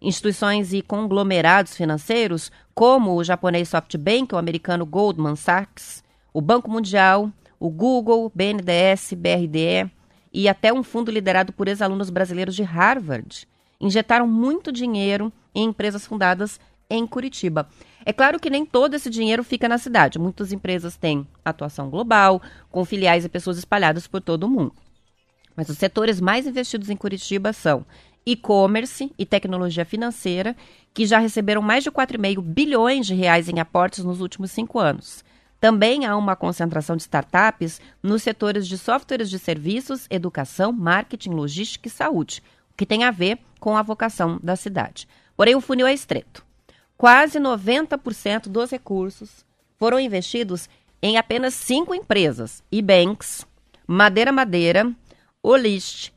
Instituições e conglomerados financeiros, como o japonês SoftBank, o americano Goldman Sachs, o Banco Mundial, o Google, BNDES, BRDE e até um fundo liderado por ex-alunos brasileiros de Harvard, injetaram muito dinheiro em empresas fundadas em Curitiba. É claro que nem todo esse dinheiro fica na cidade. Muitas empresas têm atuação global, com filiais e pessoas espalhadas por todo o mundo. Mas os setores mais investidos em Curitiba são e-commerce e tecnologia financeira, que já receberam mais de 4,5 bilhões de reais em aportes nos últimos cinco anos. Também há uma concentração de startups nos setores de softwares de serviços, educação, marketing, logística e saúde, o que tem a ver com a vocação da cidade. Porém, o funil é estreito. Quase 90% dos recursos foram investidos em apenas cinco empresas: eBanks, Madeira Madeira, Olist,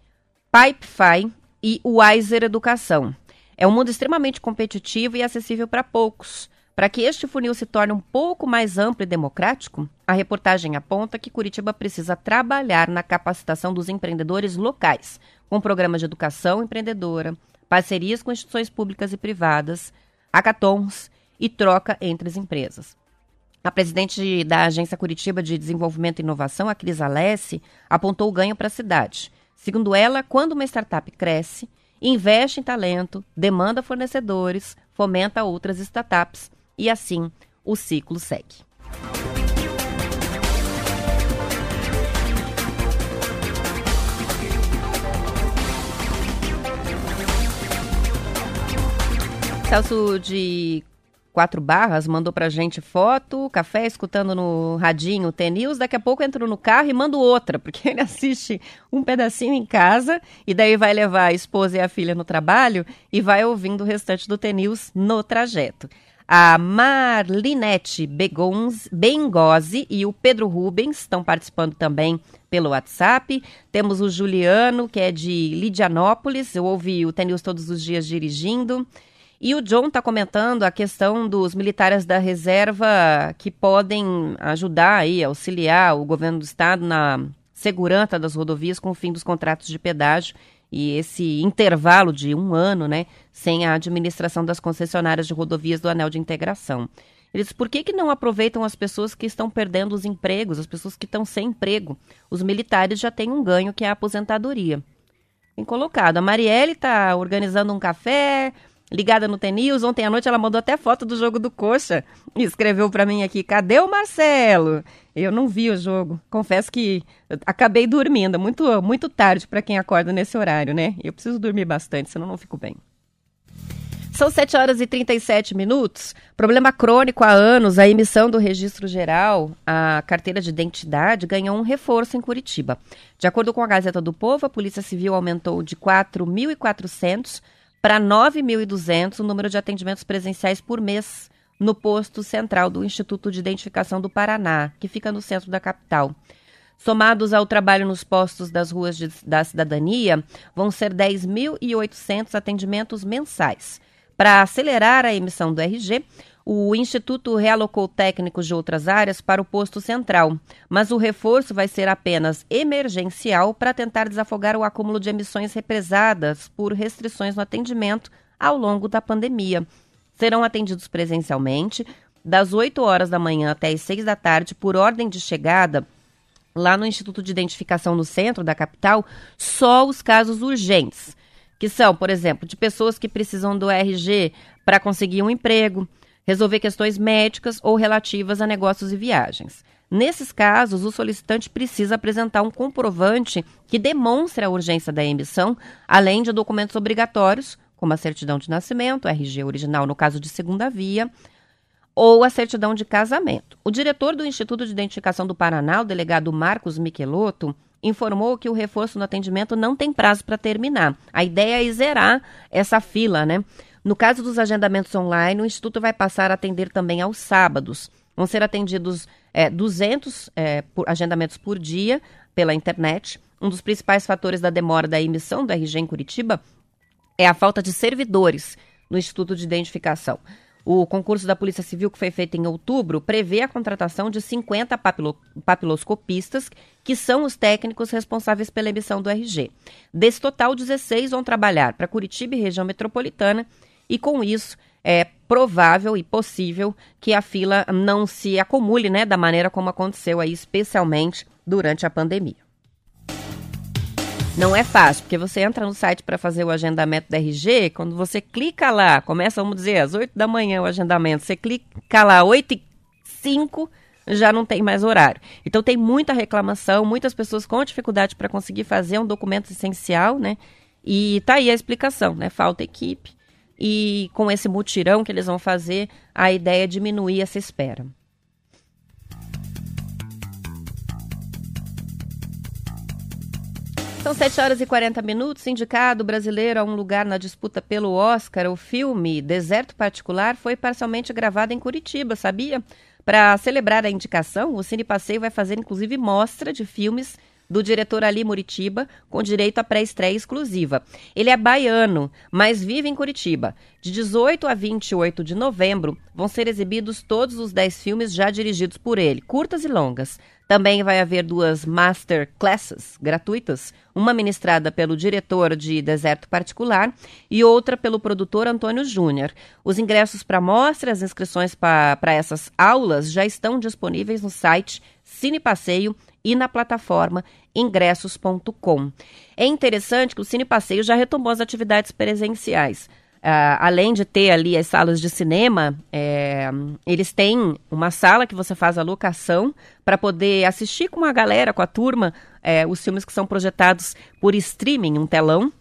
Pipefy e Wiser Educação. É um mundo extremamente competitivo e acessível para poucos. Para que este funil se torne um pouco mais amplo e democrático, a reportagem aponta que Curitiba precisa trabalhar na capacitação dos empreendedores locais, com programas de educação empreendedora, parcerias com instituições públicas e privadas, hackathons e troca entre as empresas. A presidente da Agência Curitiba de Desenvolvimento e Inovação, a Cris Alessi, apontou o ganho para a cidade. Segundo ela, quando uma startup cresce, investe em talento, demanda fornecedores, fomenta outras startups e assim o ciclo segue. Celso de Quatro Barras mandou pra gente foto, café, escutando no radinho T-News. Daqui a pouco entro no carro e mando outra, porque ele assiste um pedacinho em casa e daí vai levar a esposa e a filha no trabalho e vai ouvindo o restante do T-News no trajeto. A Marlinete Bengozi e o Pedro Rubens estão participando também pelo WhatsApp. Temos o Juliano, que é de Lidianópolis. Eu ouvi o Tenils todos os dias dirigindo. E o John está comentando a questão dos militares da reserva que podem ajudar aí, auxiliar o governo do estado na segurança das rodovias com o fim dos contratos de pedágio e esse intervalo de um ano, né, sem a administração das concessionárias de rodovias do anel de integração. Eles, por que, que não aproveitam as pessoas que estão perdendo os empregos, as pessoas que estão sem emprego? Os militares já têm um ganho que é a aposentadoria. Bem colocado. A Marielle está organizando um café, ligada no Tenils. Ontem à noite ela mandou até foto do jogo do Coxa e escreveu para mim aqui: cadê o Marcelo? Eu não vi o jogo. Confesso que acabei dormindo muito, muito tarde para quem acorda nesse horário, né? Eu preciso dormir bastante, senão não fico bem. São 7 horas e 37 minutos. Problema crônico há anos, a emissão do registro geral, a carteira de identidade, ganhou um reforço em Curitiba. De acordo com a Gazeta do Povo, a Polícia Civil aumentou de 4.400 para 9.200 o número de atendimentos presenciais por mês no posto central do Instituto de Identificação do Paraná, que fica no centro da capital. Somados ao trabalho nos postos das ruas de, da cidadania, vão ser 10.800 atendimentos mensais. Para acelerar a emissão do RG, o Instituto realocou técnicos de outras áreas para o posto central, mas o reforço vai ser apenas emergencial para tentar desafogar o acúmulo de emissões represadas por restrições no atendimento ao longo da pandemia. Serão atendidos presencialmente, das 8 horas da manhã até as 6 da tarde, por ordem de chegada, lá no Instituto de Identificação no centro da capital, só os casos urgentes, que são, por exemplo, de pessoas que precisam do RG para conseguir um emprego resolver questões médicas ou relativas a negócios e viagens. Nesses casos, o solicitante precisa apresentar um comprovante que demonstre a urgência da emissão, além de documentos obrigatórios, como a certidão de nascimento, RG original no caso de segunda via, ou a certidão de casamento. O diretor do Instituto de Identificação do Paraná, o delegado Marcos Michelotto, informou que o reforço no atendimento não tem prazo para terminar. A ideia é zerar essa fila, né? No caso dos agendamentos online, o Instituto vai passar a atender também aos sábados. Vão ser atendidos é, 200 é, por, agendamentos por dia pela internet. Um dos principais fatores da demora da emissão do RG em Curitiba é a falta de servidores no Instituto de Identificação. O concurso da Polícia Civil, que foi feito em outubro, prevê a contratação de 50 papilo papiloscopistas, que são os técnicos responsáveis pela emissão do RG. Desse total, 16 vão trabalhar para Curitiba e região metropolitana e com isso é provável e possível que a fila não se acumule, né, da maneira como aconteceu aí, especialmente durante a pandemia. Não é fácil, porque você entra no site para fazer o agendamento da RG, quando você clica lá, começa, vamos dizer, às 8 da manhã o agendamento, você clica lá 8 e 5, já não tem mais horário. Então tem muita reclamação, muitas pessoas com dificuldade para conseguir fazer um documento essencial, né? E tá aí a explicação, né? Falta equipe, e com esse mutirão que eles vão fazer, a ideia é diminuir essa espera. São 7 horas e 40 minutos. Indicado brasileiro a um lugar na disputa pelo Oscar, o filme Deserto Particular foi parcialmente gravado em Curitiba, sabia? Para celebrar a indicação, o Cine Passeio vai fazer inclusive mostra de filmes do diretor Ali Muritiba, com direito à pré-estreia exclusiva. Ele é baiano, mas vive em Curitiba. De 18 a 28 de novembro, vão ser exibidos todos os 10 filmes já dirigidos por ele, curtas e longas. Também vai haver duas master classes gratuitas, uma ministrada pelo diretor de Deserto Particular e outra pelo produtor Antônio Júnior. Os ingressos para mostra, as inscrições para essas aulas já estão disponíveis no site Cine Passeio e na plataforma ingressos.com. É interessante que o Cine Passeio já retomou as atividades presenciais. Uh, além de ter ali as salas de cinema, é, eles têm uma sala que você faz a locação para poder assistir com a galera, com a turma, é, os filmes que são projetados por streaming, um telão.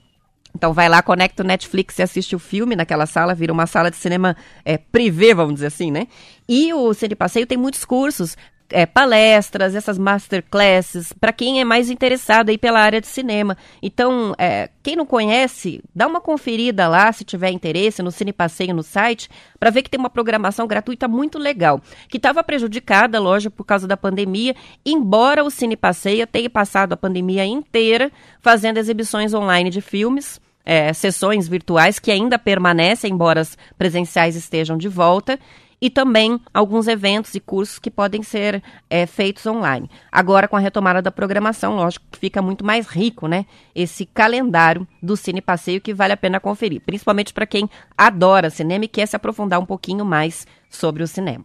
Então vai lá, conecta o Netflix e assiste o filme naquela sala, vira uma sala de cinema é, privê, vamos dizer assim, né? E o Cine Passeio tem muitos cursos é, palestras, essas masterclasses, para quem é mais interessado aí pela área de cinema. Então, é, quem não conhece, dá uma conferida lá, se tiver interesse, no Cine Passeio no site, para ver que tem uma programação gratuita muito legal, que estava prejudicada, lógico, por causa da pandemia, embora o Cine Passeio tenha passado a pandemia inteira fazendo exibições online de filmes. É, sessões virtuais que ainda permanecem, embora as presenciais estejam de volta e também alguns eventos e cursos que podem ser é, feitos online. Agora, com a retomada da programação, lógico que fica muito mais rico, né? Esse calendário do Cine Passeio que vale a pena conferir, principalmente para quem adora cinema e quer se aprofundar um pouquinho mais sobre o cinema.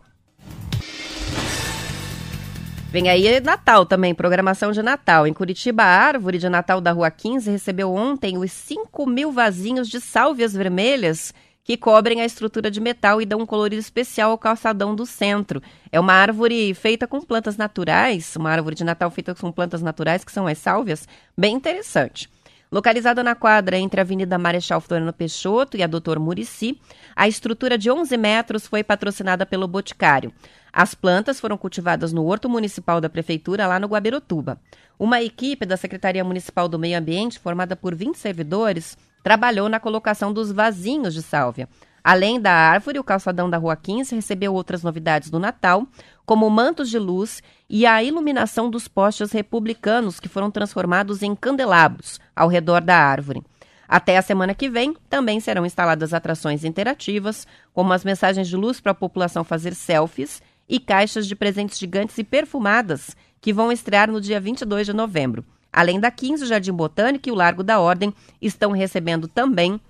Vem aí Natal também, programação de Natal. Em Curitiba, a árvore de Natal da Rua 15 recebeu ontem os 5 mil vasinhos de sálvias vermelhas que cobrem a estrutura de metal e dão um colorido especial ao calçadão do centro. É uma árvore feita com plantas naturais, uma árvore de Natal feita com plantas naturais, que são as sálvias, bem interessante. Localizada na quadra entre a Avenida Marechal Floriano Peixoto e a Doutor Murici, a estrutura de 11 metros foi patrocinada pelo Boticário. As plantas foram cultivadas no Horto Municipal da Prefeitura, lá no Guabirotuba. Uma equipe da Secretaria Municipal do Meio Ambiente, formada por 20 servidores, trabalhou na colocação dos vasinhos de sálvia. Além da árvore, o calçadão da Rua 15 recebeu outras novidades do Natal, como mantos de luz e a iluminação dos postes republicanos que foram transformados em candelabros ao redor da árvore. Até a semana que vem, também serão instaladas atrações interativas, como as mensagens de luz para a população fazer selfies e caixas de presentes gigantes e perfumadas, que vão estrear no dia 22 de novembro. Além da 15, o Jardim Botânico e o Largo da Ordem estão recebendo também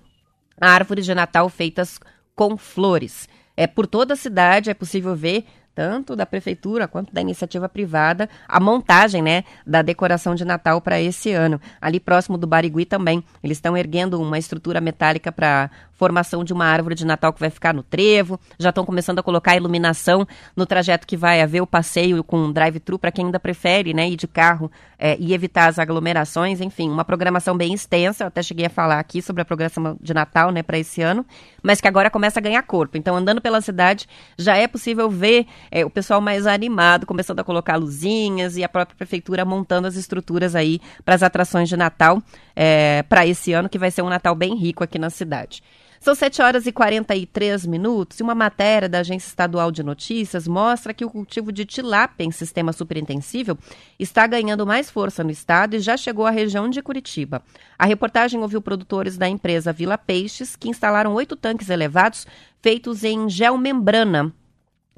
árvores de Natal feitas com flores. É por toda a cidade é possível ver tanto da prefeitura quanto da iniciativa privada, a montagem, né, da decoração de Natal para esse ano. Ali próximo do Barigui também, eles estão erguendo uma estrutura metálica para formação de uma árvore de Natal que vai ficar no trevo. Já estão começando a colocar iluminação no trajeto que vai haver o passeio com drive-thru para quem ainda prefere, né, ir de carro é, e evitar as aglomerações. Enfim, uma programação bem extensa. Eu até cheguei a falar aqui sobre a programação de Natal, né, para esse ano, mas que agora começa a ganhar corpo. Então, andando pela cidade, já é possível ver é, o pessoal mais animado, começando a colocar luzinhas e a própria prefeitura montando as estruturas aí para as atrações de Natal é, para esse ano, que vai ser um Natal bem rico aqui na cidade. São 7 horas e 43 minutos e uma matéria da Agência Estadual de Notícias mostra que o cultivo de tilápia em sistema superintensível está ganhando mais força no estado e já chegou à região de Curitiba. A reportagem ouviu produtores da empresa Vila Peixes que instalaram oito tanques elevados feitos em geomembrana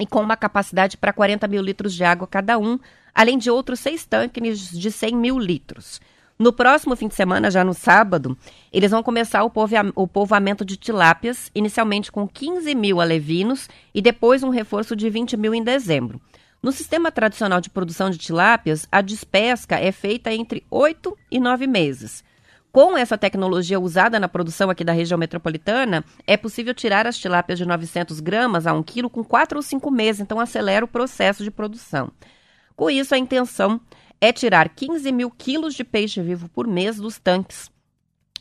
e com uma capacidade para 40 mil litros de água cada um, além de outros seis tanques de 100 mil litros. No próximo fim de semana, já no sábado, eles vão começar o, povoamento de tilápias, inicialmente com 15 mil alevinos e depois um reforço de 20 mil em dezembro. No sistema tradicional de produção de tilápias, a despesca é feita entre 8 e 9 meses. Com essa tecnologia usada na produção aqui da região metropolitana, é possível tirar as tilápias de 900 gramas a 1 quilo com 4 ou 5 meses, então acelera o processo de produção. Com isso, a intenção é tirar 15 mil quilos de peixe vivo por mês dos tanques.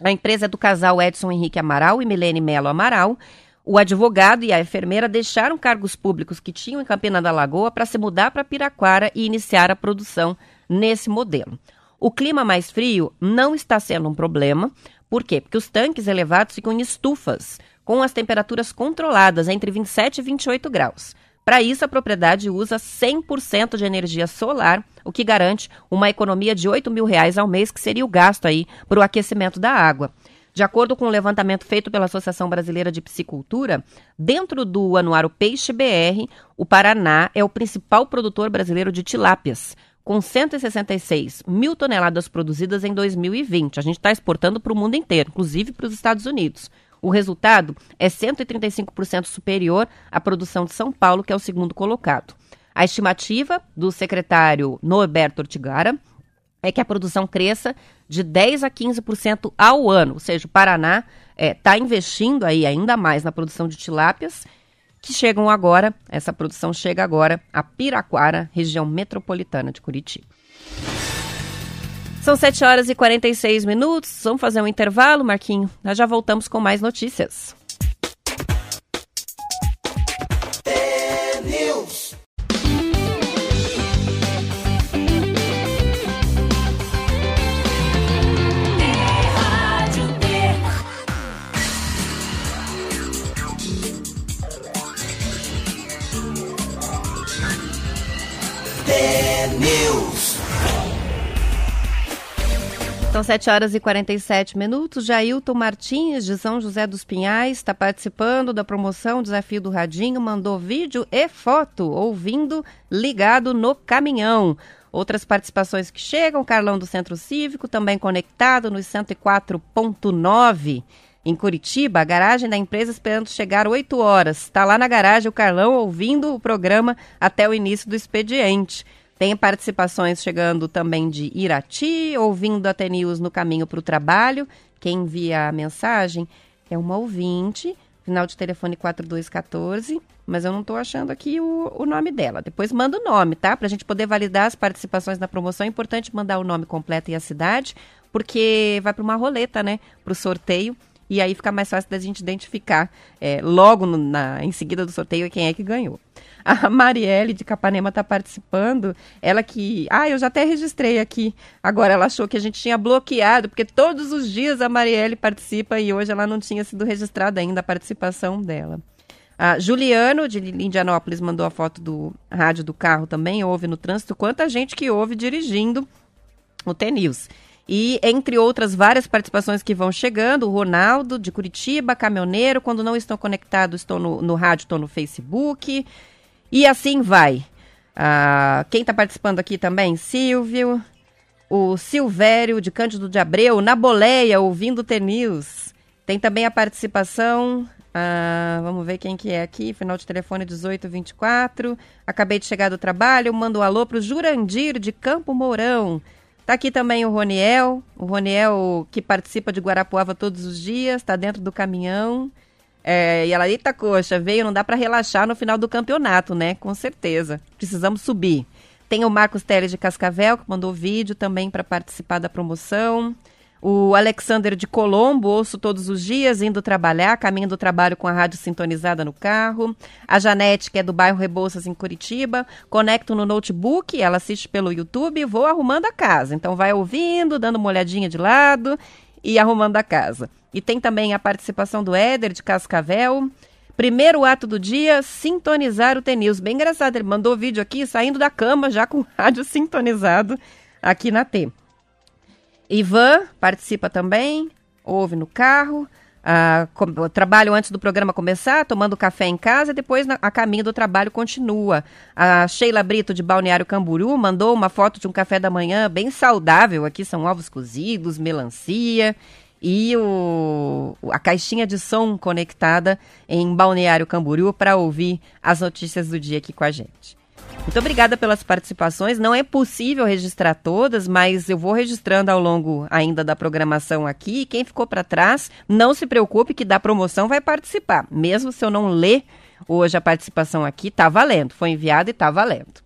A empresa é do casal Edson Henrique Amaral e Milene Melo Amaral. O advogado e a enfermeira deixaram cargos públicos que tinham em Campina da Lagoa para se mudar para Piraquara e iniciar a produção nesse modelo. O clima mais frio não está sendo um problema. Por quê? Porque os tanques elevados ficam em estufas, com as temperaturas controladas entre 27 e 28 graus. Para isso, a propriedade usa 100% de energia solar, o que garante uma economia de 8 mil reais ao mês, que seria o gasto aí para o aquecimento da água. De acordo com o um levantamento feito pela Associação Brasileira de Piscicultura, dentro do anuário Peixe BR, o Paraná é o principal produtor brasileiro de tilápias, com 166 mil toneladas produzidas em 2020. A gente está exportando para o mundo inteiro, inclusive para os Estados Unidos. O resultado é 135% superior à produção de São Paulo, que é o segundo colocado. A estimativa do secretário Norberto Ortigara é que a produção cresça de 10 a 15% ao ano, ou seja, o Paraná está é, tá investindo aí ainda mais na produção de tilápias, que chegam agora, essa produção chega agora a Piraquara, região metropolitana de Curitiba. São 7 horas e 46 minutos. Vamos fazer um intervalo, Marquinho. Nós já voltamos com mais notícias. São 7 horas e 47 minutos. Jailton Martins, de São José dos Pinhais, está participando da promoção Desafio do Radinho, mandou vídeo e foto, ouvindo ligado no caminhão. Outras participações que chegam, Carlão do Centro Cívico, também conectado nos 104.9. Em Curitiba, a garagem da empresa esperando chegar 8 horas. Está lá na garagem o Carlão ouvindo o programa até o início do expediente. Tem participações chegando também de Irati, ouvindo a TNews no caminho para o trabalho. Quem envia a mensagem é uma ouvinte, final de telefone 4214, mas eu não estou achando aqui o, o, nome dela. Depois manda o nome, tá? Para a gente poder validar as participações na promoção, é importante mandar o nome completo e a cidade, porque vai para uma roleta, né? Para o sorteio. E aí fica mais fácil da gente identificar é, logo no, na, em seguida do sorteio quem é que ganhou. A Marielle de Capanema está participando. Ela que. Ah, eu já até registrei aqui. Agora ela achou que a gente tinha bloqueado, porque todos os dias a Marielle participa e hoje ela não tinha sido registrada ainda a participação dela. A Juliano, de Indianópolis, mandou a foto do rádio do carro também, ouve no trânsito. Quanta gente que ouve dirigindo o T-News. E entre outras várias participações que vão chegando, o Ronaldo, de Curitiba, caminhoneiro, quando não estão conectados, estou no, no rádio, estou no Facebook. E assim vai. Ah, quem está participando aqui também? Silvio, o Silvério de Cândido de Abreu, na boleia, ouvindo o T-News. Tem também a participação. Ah, vamos ver quem que é aqui. Final de telefone 1824. Acabei de chegar do trabalho. Mando um alô para o Jurandir de Campo Mourão. Tá aqui também o Roniel. O Roniel que participa de Guarapuava todos os dias. Está dentro do caminhão. É, e ela, eita coxa, veio, não dá para relaxar no final do campeonato, né? Com certeza. Precisamos subir. Tem o Marcos Teles de Cascavel, que mandou vídeo também para participar da promoção. O Alexander de Colombo, ouço todos os dias, indo trabalhar, caminho do trabalho com a rádio sintonizada no carro. A Janete, que é do bairro Rebouças, em Curitiba, conecto no notebook, ela assiste pelo YouTube vou arrumando a casa. Então vai ouvindo, dando uma olhadinha de lado e arrumando a casa. E tem também a participação do Éder de Cascavel. Primeiro ato do dia, sintonizar o TNews. Bem engraçado, ele mandou vídeo aqui saindo da cama já com o rádio sintonizado aqui na T. Ivan participa também, ouve no carro. Ah, trabalho antes do programa começar, tomando café em casa, depois na, a caminho do trabalho continua. A Sheila Brito, de Balneário Camburu, mandou uma foto de um café da manhã bem saudável. Aqui são ovos cozidos, melancia e o, a caixinha de som conectada em Balneário Camboriú para ouvir as notícias do dia aqui com a gente. Muito obrigada pelas participações. Não é possível registrar todas, mas eu vou registrando ao longo ainda da programação aqui. Quem ficou para trás, não se preocupe que da promoção vai participar. Mesmo se eu não ler hoje a participação aqui, tá valendo. Foi enviado e tá valendo.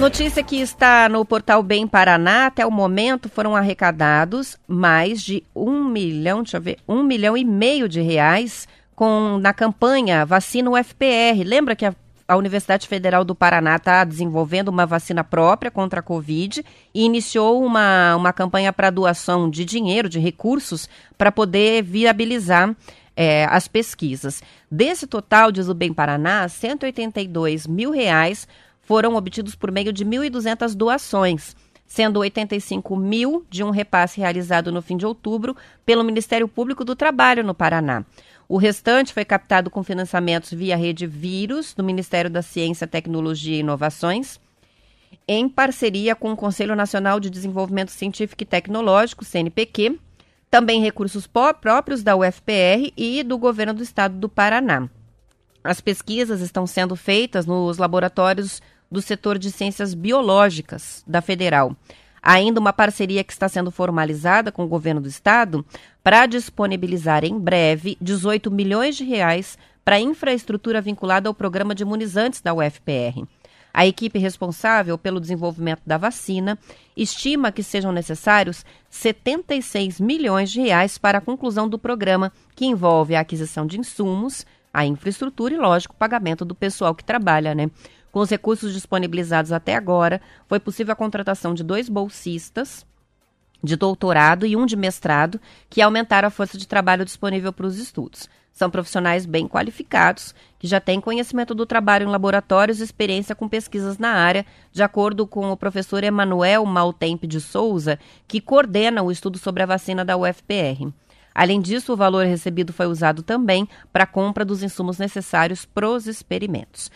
Notícia que está no portal Bem Paraná, até o momento foram arrecadados mais de um milhão, deixa eu ver, um milhão e meio de reais com, na campanha Vacina UFPR. Lembra que a, a Universidade Federal do Paraná está desenvolvendo uma vacina própria contra a Covid e iniciou uma, uma campanha para doação de dinheiro, de recursos, para poder viabilizar é, as pesquisas. Desse total, diz o Bem Paraná, 182 mil reais foram obtidos por meio de 1.200 doações, sendo 85 mil de um repasse realizado no fim de outubro pelo Ministério Público do Trabalho no Paraná. O restante foi captado com financiamentos via rede Vírus, do Ministério da Ciência, Tecnologia e Inovações, em parceria com o Conselho Nacional de Desenvolvimento Científico e Tecnológico, CNPq, também recursos próprios da UFPR e do Governo do Estado do Paraná. As pesquisas estão sendo feitas nos laboratórios do setor de ciências biológicas da Federal. Ainda uma parceria que está sendo formalizada com o governo do estado para disponibilizar em breve 18 milhões de reais para infraestrutura vinculada ao programa de imunizantes da UFPR. A equipe responsável pelo desenvolvimento da vacina estima que sejam necessários 76 milhões de reais para a conclusão do programa, que envolve a aquisição de insumos, a infraestrutura e, lógico, o pagamento do pessoal que trabalha, né? Com os recursos disponibilizados até agora, foi possível a contratação de dois bolsistas de doutorado e um de mestrado, que aumentaram a força de trabalho disponível para os estudos. São profissionais bem qualificados, que já têm conhecimento do trabalho em laboratórios e experiência com pesquisas na área, de acordo com o professor Emanuel Maltempe de Souza, que coordena o estudo sobre a vacina da UFPR. Além disso, o valor recebido foi usado também para a compra dos insumos necessários para os experimentos.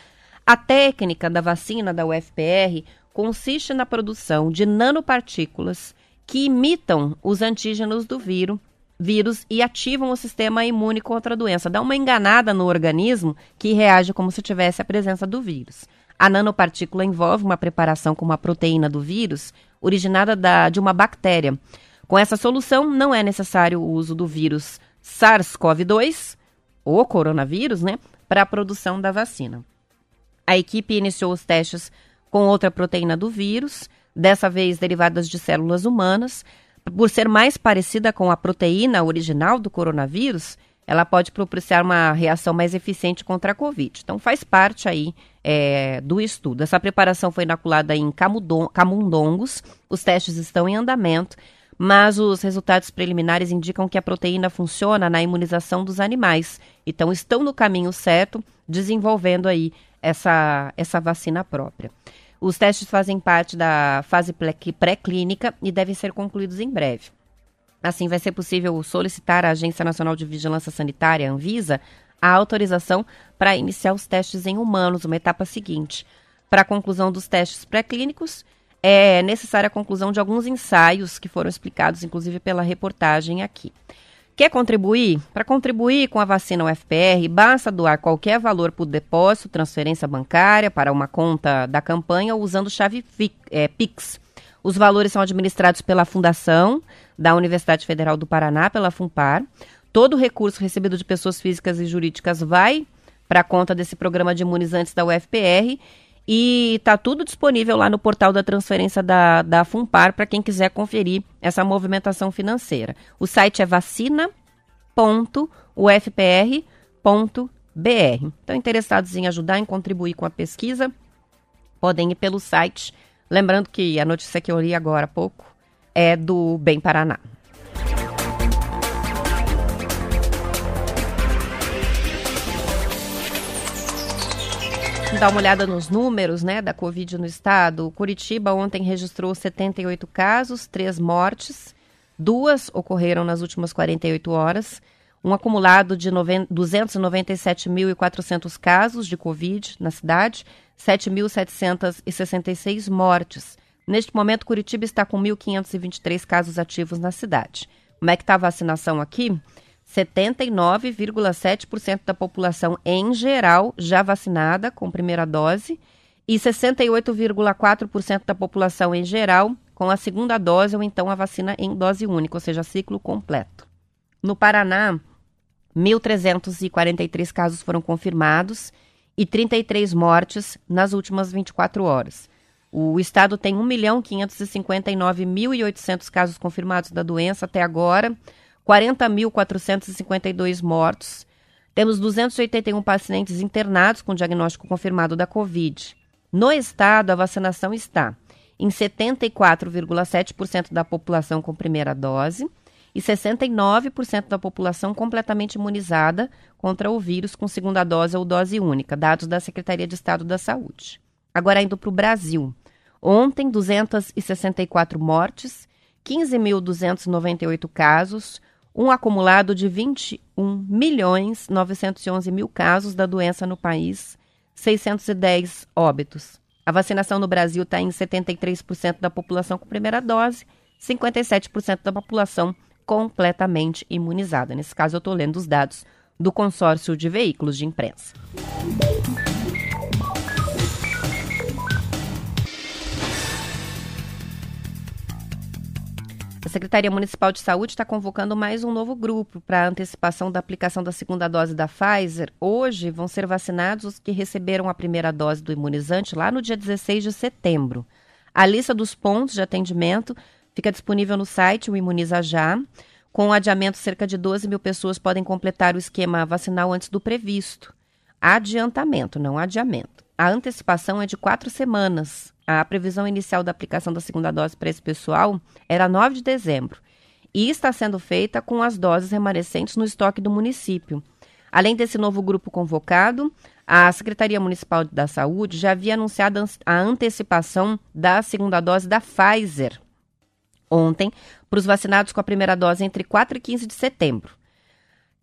A técnica da vacina da UFPR consiste na produção de nanopartículas que imitam os antígenos do vírus, vírus e ativam o sistema imune contra a doença. Dá uma enganada no organismo que reage como se tivesse a presença do vírus. A nanopartícula envolve uma preparação com uma proteína do vírus originada da, de uma bactéria. Com essa solução, não é necessário o uso do vírus SARS-CoV-2, ou coronavírus, né, para a produção da vacina. A equipe iniciou os testes com outra proteína do vírus, dessa vez derivadas de células humanas. Por ser mais parecida com a proteína original do coronavírus, ela pode propiciar uma reação mais eficiente contra a Covid. Então, faz parte aí é, do estudo. Essa preparação foi inoculada em camundongos, os testes estão em andamento mas os resultados preliminares indicam que a proteína funciona na imunização dos animais. Então, estão no caminho certo, desenvolvendo aí essa, essa vacina própria. Os testes fazem parte da fase pré-clínica e devem ser concluídos em breve. Assim, vai ser possível solicitar à Agência Nacional de Vigilância Sanitária, Anvisa, a autorização para iniciar os testes em humanos, uma etapa seguinte. Para a conclusão dos testes pré-clínicos, é necessária a conclusão de alguns ensaios que foram explicados, inclusive, pela reportagem aqui. Quer contribuir? Para contribuir com a vacina UFPR, basta doar qualquer valor por depósito, transferência bancária para uma conta da campanha usando chave é, PIX. Os valores são administrados pela Fundação da Universidade Federal do Paraná, pela FUNPAR. Todo recurso recebido de pessoas físicas e jurídicas vai para a conta desse programa de imunizantes da UFPR e tá tudo disponível lá no portal da transferência da, da FUNPAR para quem quiser conferir essa movimentação financeira. O site é vacina.ufpr.br. Então, interessados em ajudar, em contribuir com a pesquisa, podem ir pelo site. Lembrando que a notícia que eu li agora há pouco é do Bem Paraná. Dar uma olhada nos números né, da Covid no estado. Curitiba ontem registrou 78 casos, três mortes, duas ocorreram nas últimas 48 horas. Um acumulado de 297.400 casos de Covid na cidade, 7.766 mortes. Neste momento, Curitiba está com 1.523 casos ativos na cidade. Como é que está a vacinação aqui? 79,7% da população em geral já vacinada com primeira dose e 68,4% da população em geral com a segunda dose ou então a vacina em dose única, ou seja, ciclo completo. No Paraná, 1.343 casos foram confirmados e 33 mortes nas últimas 24 horas. O estado tem 1.559.800 casos confirmados da doença até agora, 40.452 mortos. Temos 281 pacientes internados com diagnóstico confirmado da Covid. No estado, a vacinação está em 74,7% da população com primeira dose e 69% da população completamente imunizada contra o vírus com segunda dose ou dose única, dados da Secretaria de Estado da Saúde. Agora, indo para o Brasil. Ontem, 264 mortes, 15.298 casos, um acumulado de 21 milhões 911 mil casos da doença no país, 610 óbitos. A vacinação no Brasil está em 73% da população com primeira dose, 57% da população completamente imunizada. Nesse caso, eu estou lendo os dados do consórcio de veículos de imprensa. Secretaria Municipal de Saúde está convocando mais um novo grupo para antecipação da aplicação da segunda dose da Pfizer. Hoje vão ser vacinados os que receberam a primeira dose do imunizante lá no dia 16 de setembro. A lista dos pontos de atendimento fica disponível no site o Imuniza Já. Com o adiamento, cerca de 12 mil pessoas podem completar o esquema vacinal antes do previsto. Adiantamento, não adiamento. A antecipação é de quatro semanas. A previsão inicial da aplicação da segunda dose para esse pessoal era 9 de dezembro e está sendo feita com as doses remanescentes no estoque do município. Além desse novo grupo convocado, a Secretaria Municipal da Saúde já havia anunciado a antecipação da segunda dose da Pfizer ontem para os vacinados com a primeira dose entre 4 e 15 de setembro.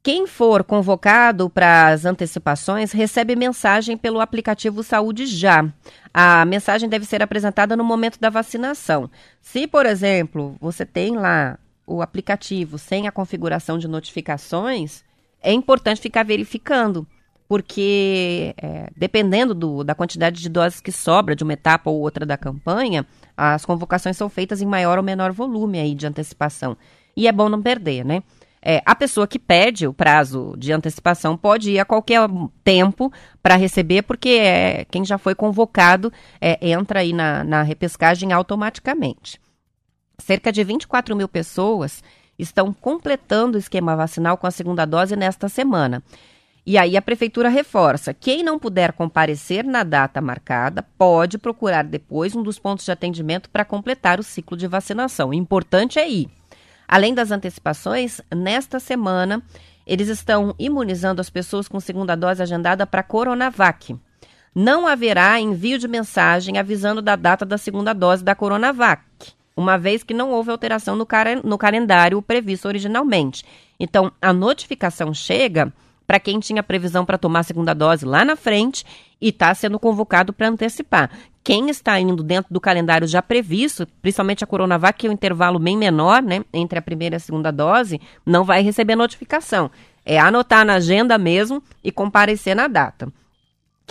Quem for convocado para as antecipações recebe mensagem pelo aplicativo Saúde Já. A mensagem deve ser apresentada no momento da vacinação. Se, por exemplo, você tem lá o aplicativo sem a configuração de notificações, é importante ficar verificando, porque é, dependendo do, da quantidade de doses que sobra de uma etapa ou outra da campanha, as convocações são feitas em maior ou menor volume aí de antecipação. E é bom não perder, né? É, a pessoa que pede o prazo de antecipação pode ir a qualquer tempo para receber, porque é, quem já foi convocado é, entra aí na, na repescagem automaticamente. Cerca de 24 mil pessoas estão completando o esquema vacinal com a segunda dose nesta semana. E aí a prefeitura reforça: quem não puder comparecer na data marcada pode procurar depois um dos pontos de atendimento para completar o ciclo de vacinação. O importante é ir. Além das antecipações, nesta semana, eles estão imunizando as pessoas com segunda dose agendada para Coronavac. Não haverá envio de mensagem avisando da data da segunda dose da Coronavac, uma vez que não houve alteração no, no calendário previsto originalmente. Então, a notificação chega para quem tinha previsão para tomar a segunda dose lá na frente e está sendo convocado para antecipar. Quem está indo dentro do calendário já previsto, principalmente a Coronavac, que é um intervalo bem menor, né, entre a primeira e a segunda dose, não vai receber notificação. É anotar na agenda mesmo e comparecer na data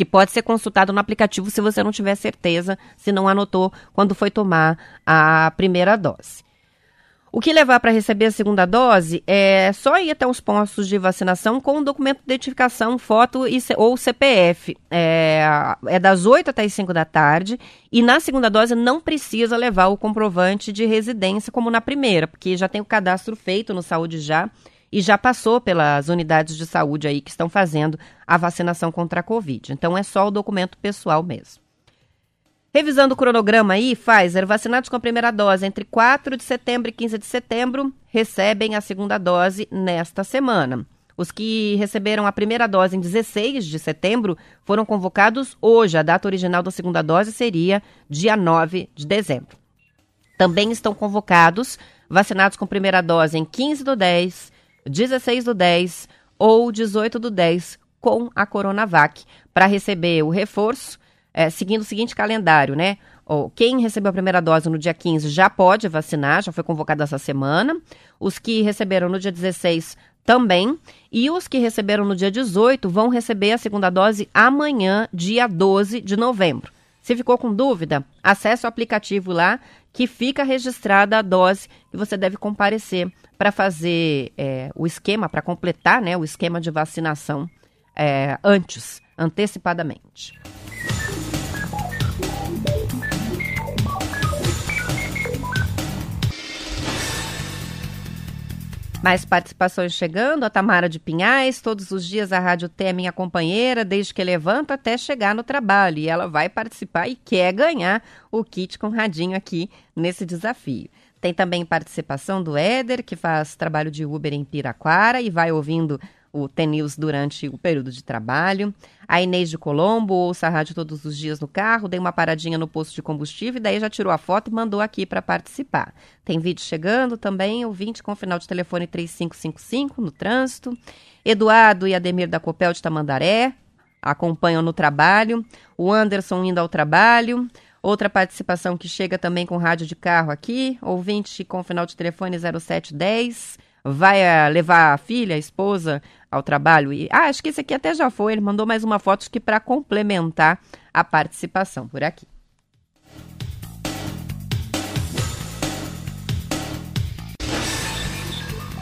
que pode ser consultado no aplicativo se você não tiver certeza, se não anotou quando foi tomar a primeira dose. O que levar para receber a segunda dose é só ir até os postos de vacinação com o documento de identificação, foto e, ou CPF. É, é das 8 até as 5 da tarde. E na segunda dose não precisa levar o comprovante de residência como na primeira, porque já tem o cadastro feito no Saúde Já e já passou pelas unidades de saúde aí que estão fazendo a vacinação contra a Covid. Então é só o documento pessoal mesmo. Revisando o cronograma aí, Pfizer, vacinados com a primeira dose entre 4 de setembro e 15 de setembro, recebem a segunda dose nesta semana. Os que receberam a primeira dose em 16 de setembro foram convocados hoje. A data original da segunda dose seria dia 9 de dezembro. Também estão convocados vacinados com primeira dose em 15 do 10, 16 do 10 ou 18 do 10 com a Coronavac para receber o reforço é, seguindo o seguinte calendário, né? quem recebeu a primeira dose no dia 15 já pode vacinar, já foi convocado essa semana. Os que receberam no dia 16 também. E os que receberam no dia 18 vão receber a segunda dose amanhã, dia 12 de novembro. Se ficou com dúvida, acesse o aplicativo lá que fica registrada a dose que você deve comparecer para fazer é, o esquema, para completar né, o esquema de vacinação é, antes, antecipadamente. Mais participações chegando, a Tamara de Pinhais, todos os dias a Rádio T é minha companheira, desde que levanta até chegar no trabalho. E ela vai participar e quer ganhar o kit com radinho aqui nesse desafio. Tem também participação do Éder, que faz trabalho de Uber em Piraquara e vai ouvindo o TNews durante o período de trabalho. A Inês de Colombo ouça a rádio todos os dias no carro, dei uma paradinha no posto de combustível e daí já tirou a foto e mandou aqui para participar. Tem vídeo chegando também, ouvinte com final de telefone 3555 no trânsito. Eduardo e Ademir da Copel de Tamandaré acompanham no trabalho. O Anderson indo ao trabalho. Outra participação que chega também com rádio de carro aqui, ouvinte com final de telefone 0710 vai uh, levar a filha, a esposa ao trabalho e ah, acho que esse aqui até já foi, ele mandou mais uma foto que para complementar a participação por aqui.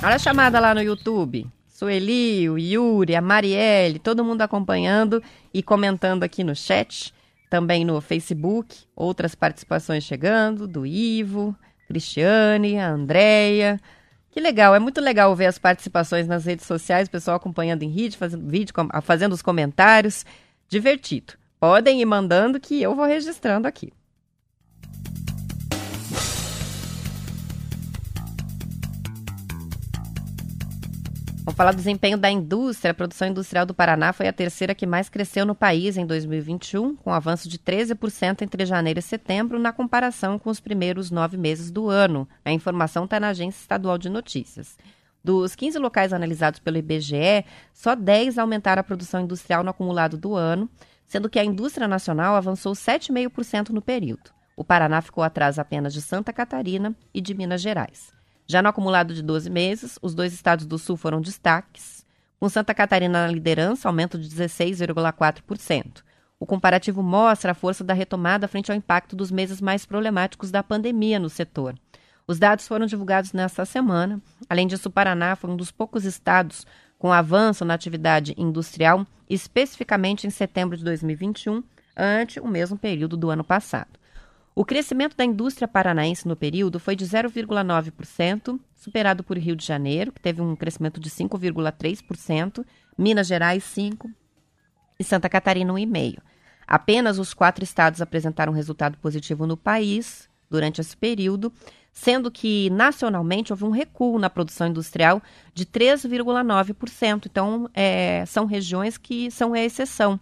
Olha a chamada lá no YouTube. Sueli, o Yuri, a Marielle, todo mundo acompanhando e comentando aqui no chat, também no Facebook, outras participações chegando, do Ivo, Cristiane, a Andréia, que legal, é muito legal ver as participações nas redes sociais, o pessoal acompanhando em vídeo, fazendo, vídeo, fazendo os comentários. Divertido. Podem ir mandando que eu vou registrando aqui. Falar do desempenho da indústria, a produção industrial do Paraná foi a terceira que mais cresceu no país em 2021, com avanço de 13% entre janeiro e setembro, na comparação com os primeiros nove meses do ano. A informação está na Agência Estadual de Notícias. Dos 15 locais analisados pelo IBGE, só 10 aumentaram a produção industrial no acumulado do ano, sendo que a indústria nacional avançou 7,5% no período. O Paraná ficou atrás apenas de Santa Catarina e de Minas Gerais. Já no acumulado de 12 meses, os dois estados do Sul foram destaques, com Santa Catarina na liderança, aumento de 16,4%. O comparativo mostra a força da retomada frente ao impacto dos meses mais problemáticos da pandemia no setor. Os dados foram divulgados nesta semana. Além disso, o Paraná foi um dos poucos estados com avanço na atividade industrial, especificamente em setembro de 2021, ante o mesmo período do ano passado. O crescimento da indústria paranaense no período foi de 0,9%, superado por Rio de Janeiro, que teve um crescimento de 5,3%, Minas Gerais, 5% e Santa Catarina, 1,5%. Apenas os quatro estados apresentaram resultado positivo no país durante esse período, sendo que nacionalmente houve um recuo na produção industrial de 3,9%. Então, é, são regiões que são a exceção.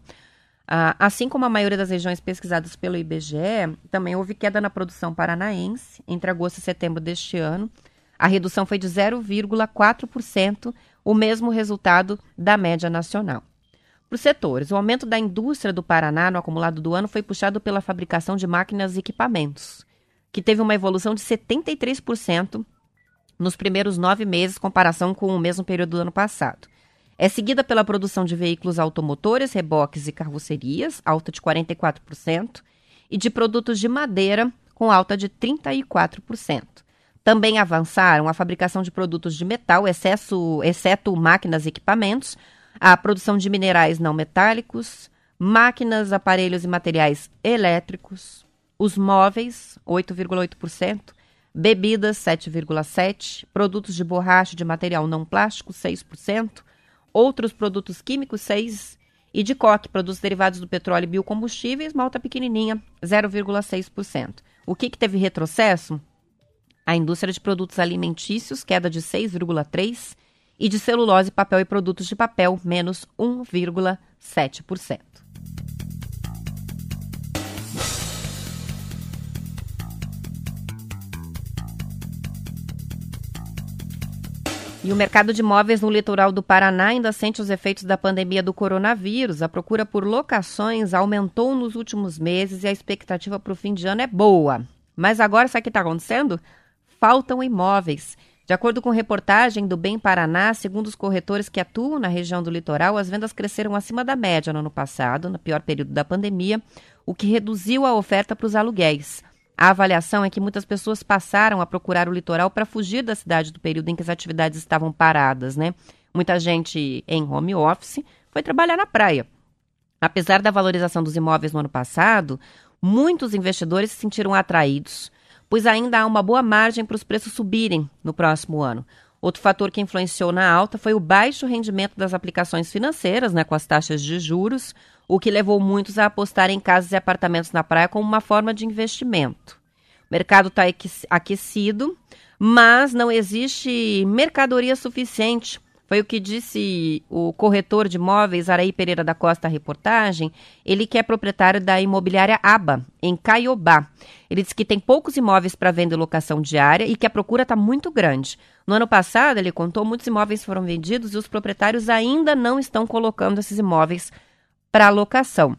Ah, assim como a maioria das regiões pesquisadas pelo IBGE, também houve queda na produção paranaense entre agosto e setembro deste ano. A redução foi de 0,4%, o mesmo resultado da média nacional. Para os setores, o aumento da indústria do Paraná no acumulado do ano foi puxado pela fabricação de máquinas e equipamentos, que teve uma evolução de 73% nos primeiros nove meses, comparação com o mesmo período do ano passado. É seguida pela produção de veículos automotores, reboques e carrocerias, alta de 44%, e de produtos de madeira, com alta de 34%. Também avançaram a fabricação de produtos de metal, excesso, exceto máquinas e equipamentos, a produção de minerais não metálicos, máquinas, aparelhos e materiais elétricos, os móveis, 8,8%, bebidas, 7,7%, produtos de borracha de material não plástico, 6%, outros produtos químicos, 6%, e de coque, produtos derivados do petróleo e biocombustíveis, malta pequenininha, 0,6%. O que, que teve retrocesso? A indústria de produtos alimentícios, queda de 6,3%, e de celulose, papel e produtos de papel, menos 1,7%. E o mercado de imóveis no litoral do Paraná ainda sente os efeitos da pandemia do coronavírus. A procura por locações aumentou nos últimos meses e a expectativa para o fim de ano é boa. Mas agora, sabe o que está acontecendo? Faltam imóveis. De acordo com reportagem do Bem Paraná, segundo os corretores que atuam na região do litoral, as vendas cresceram acima da média no ano passado, no pior período da pandemia, o que reduziu a oferta para os aluguéis. A avaliação é que muitas pessoas passaram a procurar o litoral para fugir da cidade do período em que as atividades estavam paradas, né? Muita gente em home office foi trabalhar na praia. Apesar da valorização dos imóveis no ano passado, muitos investidores se sentiram atraídos, pois ainda há uma boa margem para os preços subirem no próximo ano. Outro fator que influenciou na alta foi o baixo rendimento das aplicações financeiras, né, com as taxas de juros, o que levou muitos a apostar em casas e apartamentos na praia como uma forma de investimento. O mercado está aquecido, mas não existe mercadoria suficiente. Foi o que disse o corretor de imóveis Araí Pereira da Costa à reportagem. Ele que é proprietário da imobiliária Aba, em Caiobá. Ele disse que tem poucos imóveis para venda e locação diária e que a procura está muito grande. No ano passado, ele contou, muitos imóveis foram vendidos e os proprietários ainda não estão colocando esses imóveis para locação.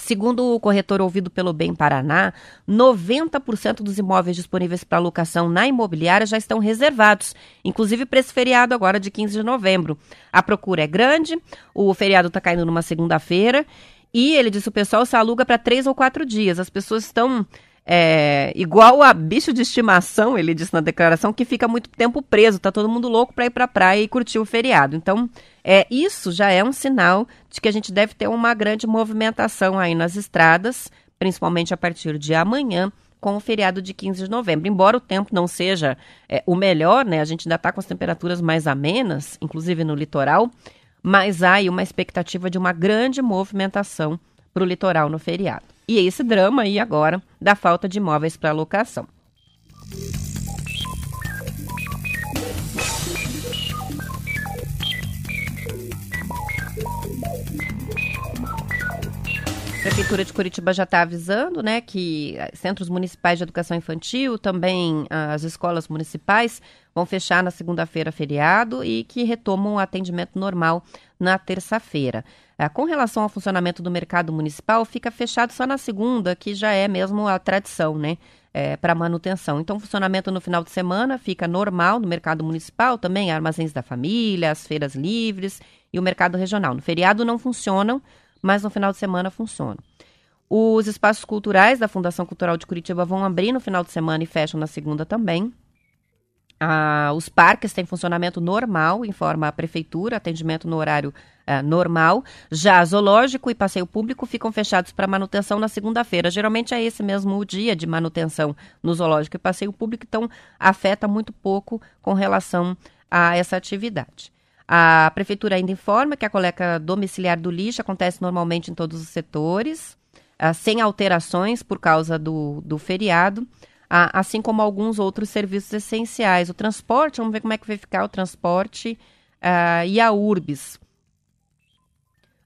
Segundo o corretor ouvido pelo Bem Paraná, 90% dos imóveis disponíveis para locação na imobiliária já estão reservados, inclusive para esse feriado agora de 15 de novembro. A procura é grande, o feriado está caindo numa segunda-feira e ele disse o pessoal se aluga para três ou quatro dias. As pessoas estão é, igual a bicho de estimação, ele disse na declaração, que fica muito tempo preso, tá todo mundo louco para ir para a praia e curtir o feriado. Então, é, isso já é um sinal de que a gente deve ter uma grande movimentação aí nas estradas, principalmente a partir de amanhã, com o feriado de 15 de novembro. Embora o tempo não seja é, o melhor, né? A gente ainda está com as temperaturas mais amenas, inclusive no litoral, mas há aí uma expectativa de uma grande movimentação para o litoral no feriado. E esse drama aí agora da falta de imóveis para locação. Prefeitura de Curitiba já está avisando, né, que centros municipais de educação infantil, também as escolas municipais, vão fechar na segunda-feira feriado e que retomam o atendimento normal na terça-feira. É, com relação ao funcionamento do mercado municipal, fica fechado só na segunda, que já é mesmo a tradição, né? É, para manutenção. Então, o funcionamento no final de semana fica normal no mercado municipal, também armazéns da família, as feiras livres e o mercado regional. No feriado não funcionam, mas no final de semana funcionam. Os espaços culturais da Fundação Cultural de Curitiba vão abrir no final de semana e fecham na segunda também. Ah, os parques têm funcionamento normal, informa a prefeitura, atendimento no horário ah, normal. Já zoológico e passeio público ficam fechados para manutenção na segunda-feira. Geralmente é esse mesmo o dia de manutenção no zoológico e passeio público, então afeta muito pouco com relação a essa atividade. A prefeitura ainda informa que a coleta domiciliar do lixo acontece normalmente em todos os setores, ah, sem alterações por causa do, do feriado assim como alguns outros serviços essenciais. O transporte, vamos ver como é que vai ficar o transporte uh, e a URBS.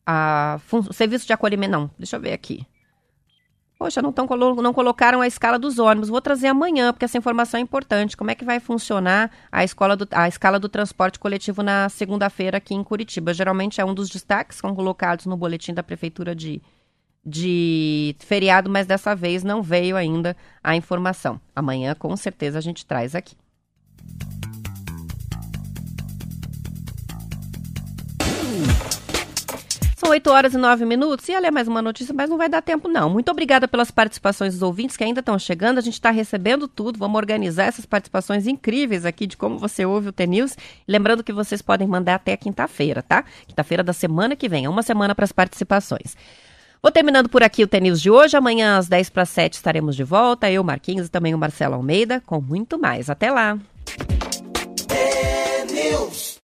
Uh, serviço de acolhimento, não, deixa eu ver aqui. Poxa, não, tão, não colocaram a escala dos ônibus. Vou trazer amanhã, porque essa informação é importante. Como é que vai funcionar a, escola do, a escala do transporte coletivo na segunda-feira aqui em Curitiba? Geralmente é um dos destaques que são colocados no boletim da Prefeitura de, de feriado, mas dessa vez não veio ainda a informação. Amanhã, com certeza, a gente traz aqui. São 8 horas e 9 minutos. Ia ler mais uma notícia, mas não vai dar tempo, não. Muito obrigada pelas participações dos ouvintes que ainda estão chegando. A gente está recebendo tudo. Vamos organizar essas participações incríveis aqui de como você ouve o TNews. Lembrando que vocês podem mandar até quinta-feira, tá? Quinta-feira da semana que vem. É uma semana para as participações. Vou terminando por aqui o Tênis de hoje. Amanhã às 10 para 7 estaremos de volta. Eu, Marquinhos e também o Marcelo Almeida com muito mais. Até lá!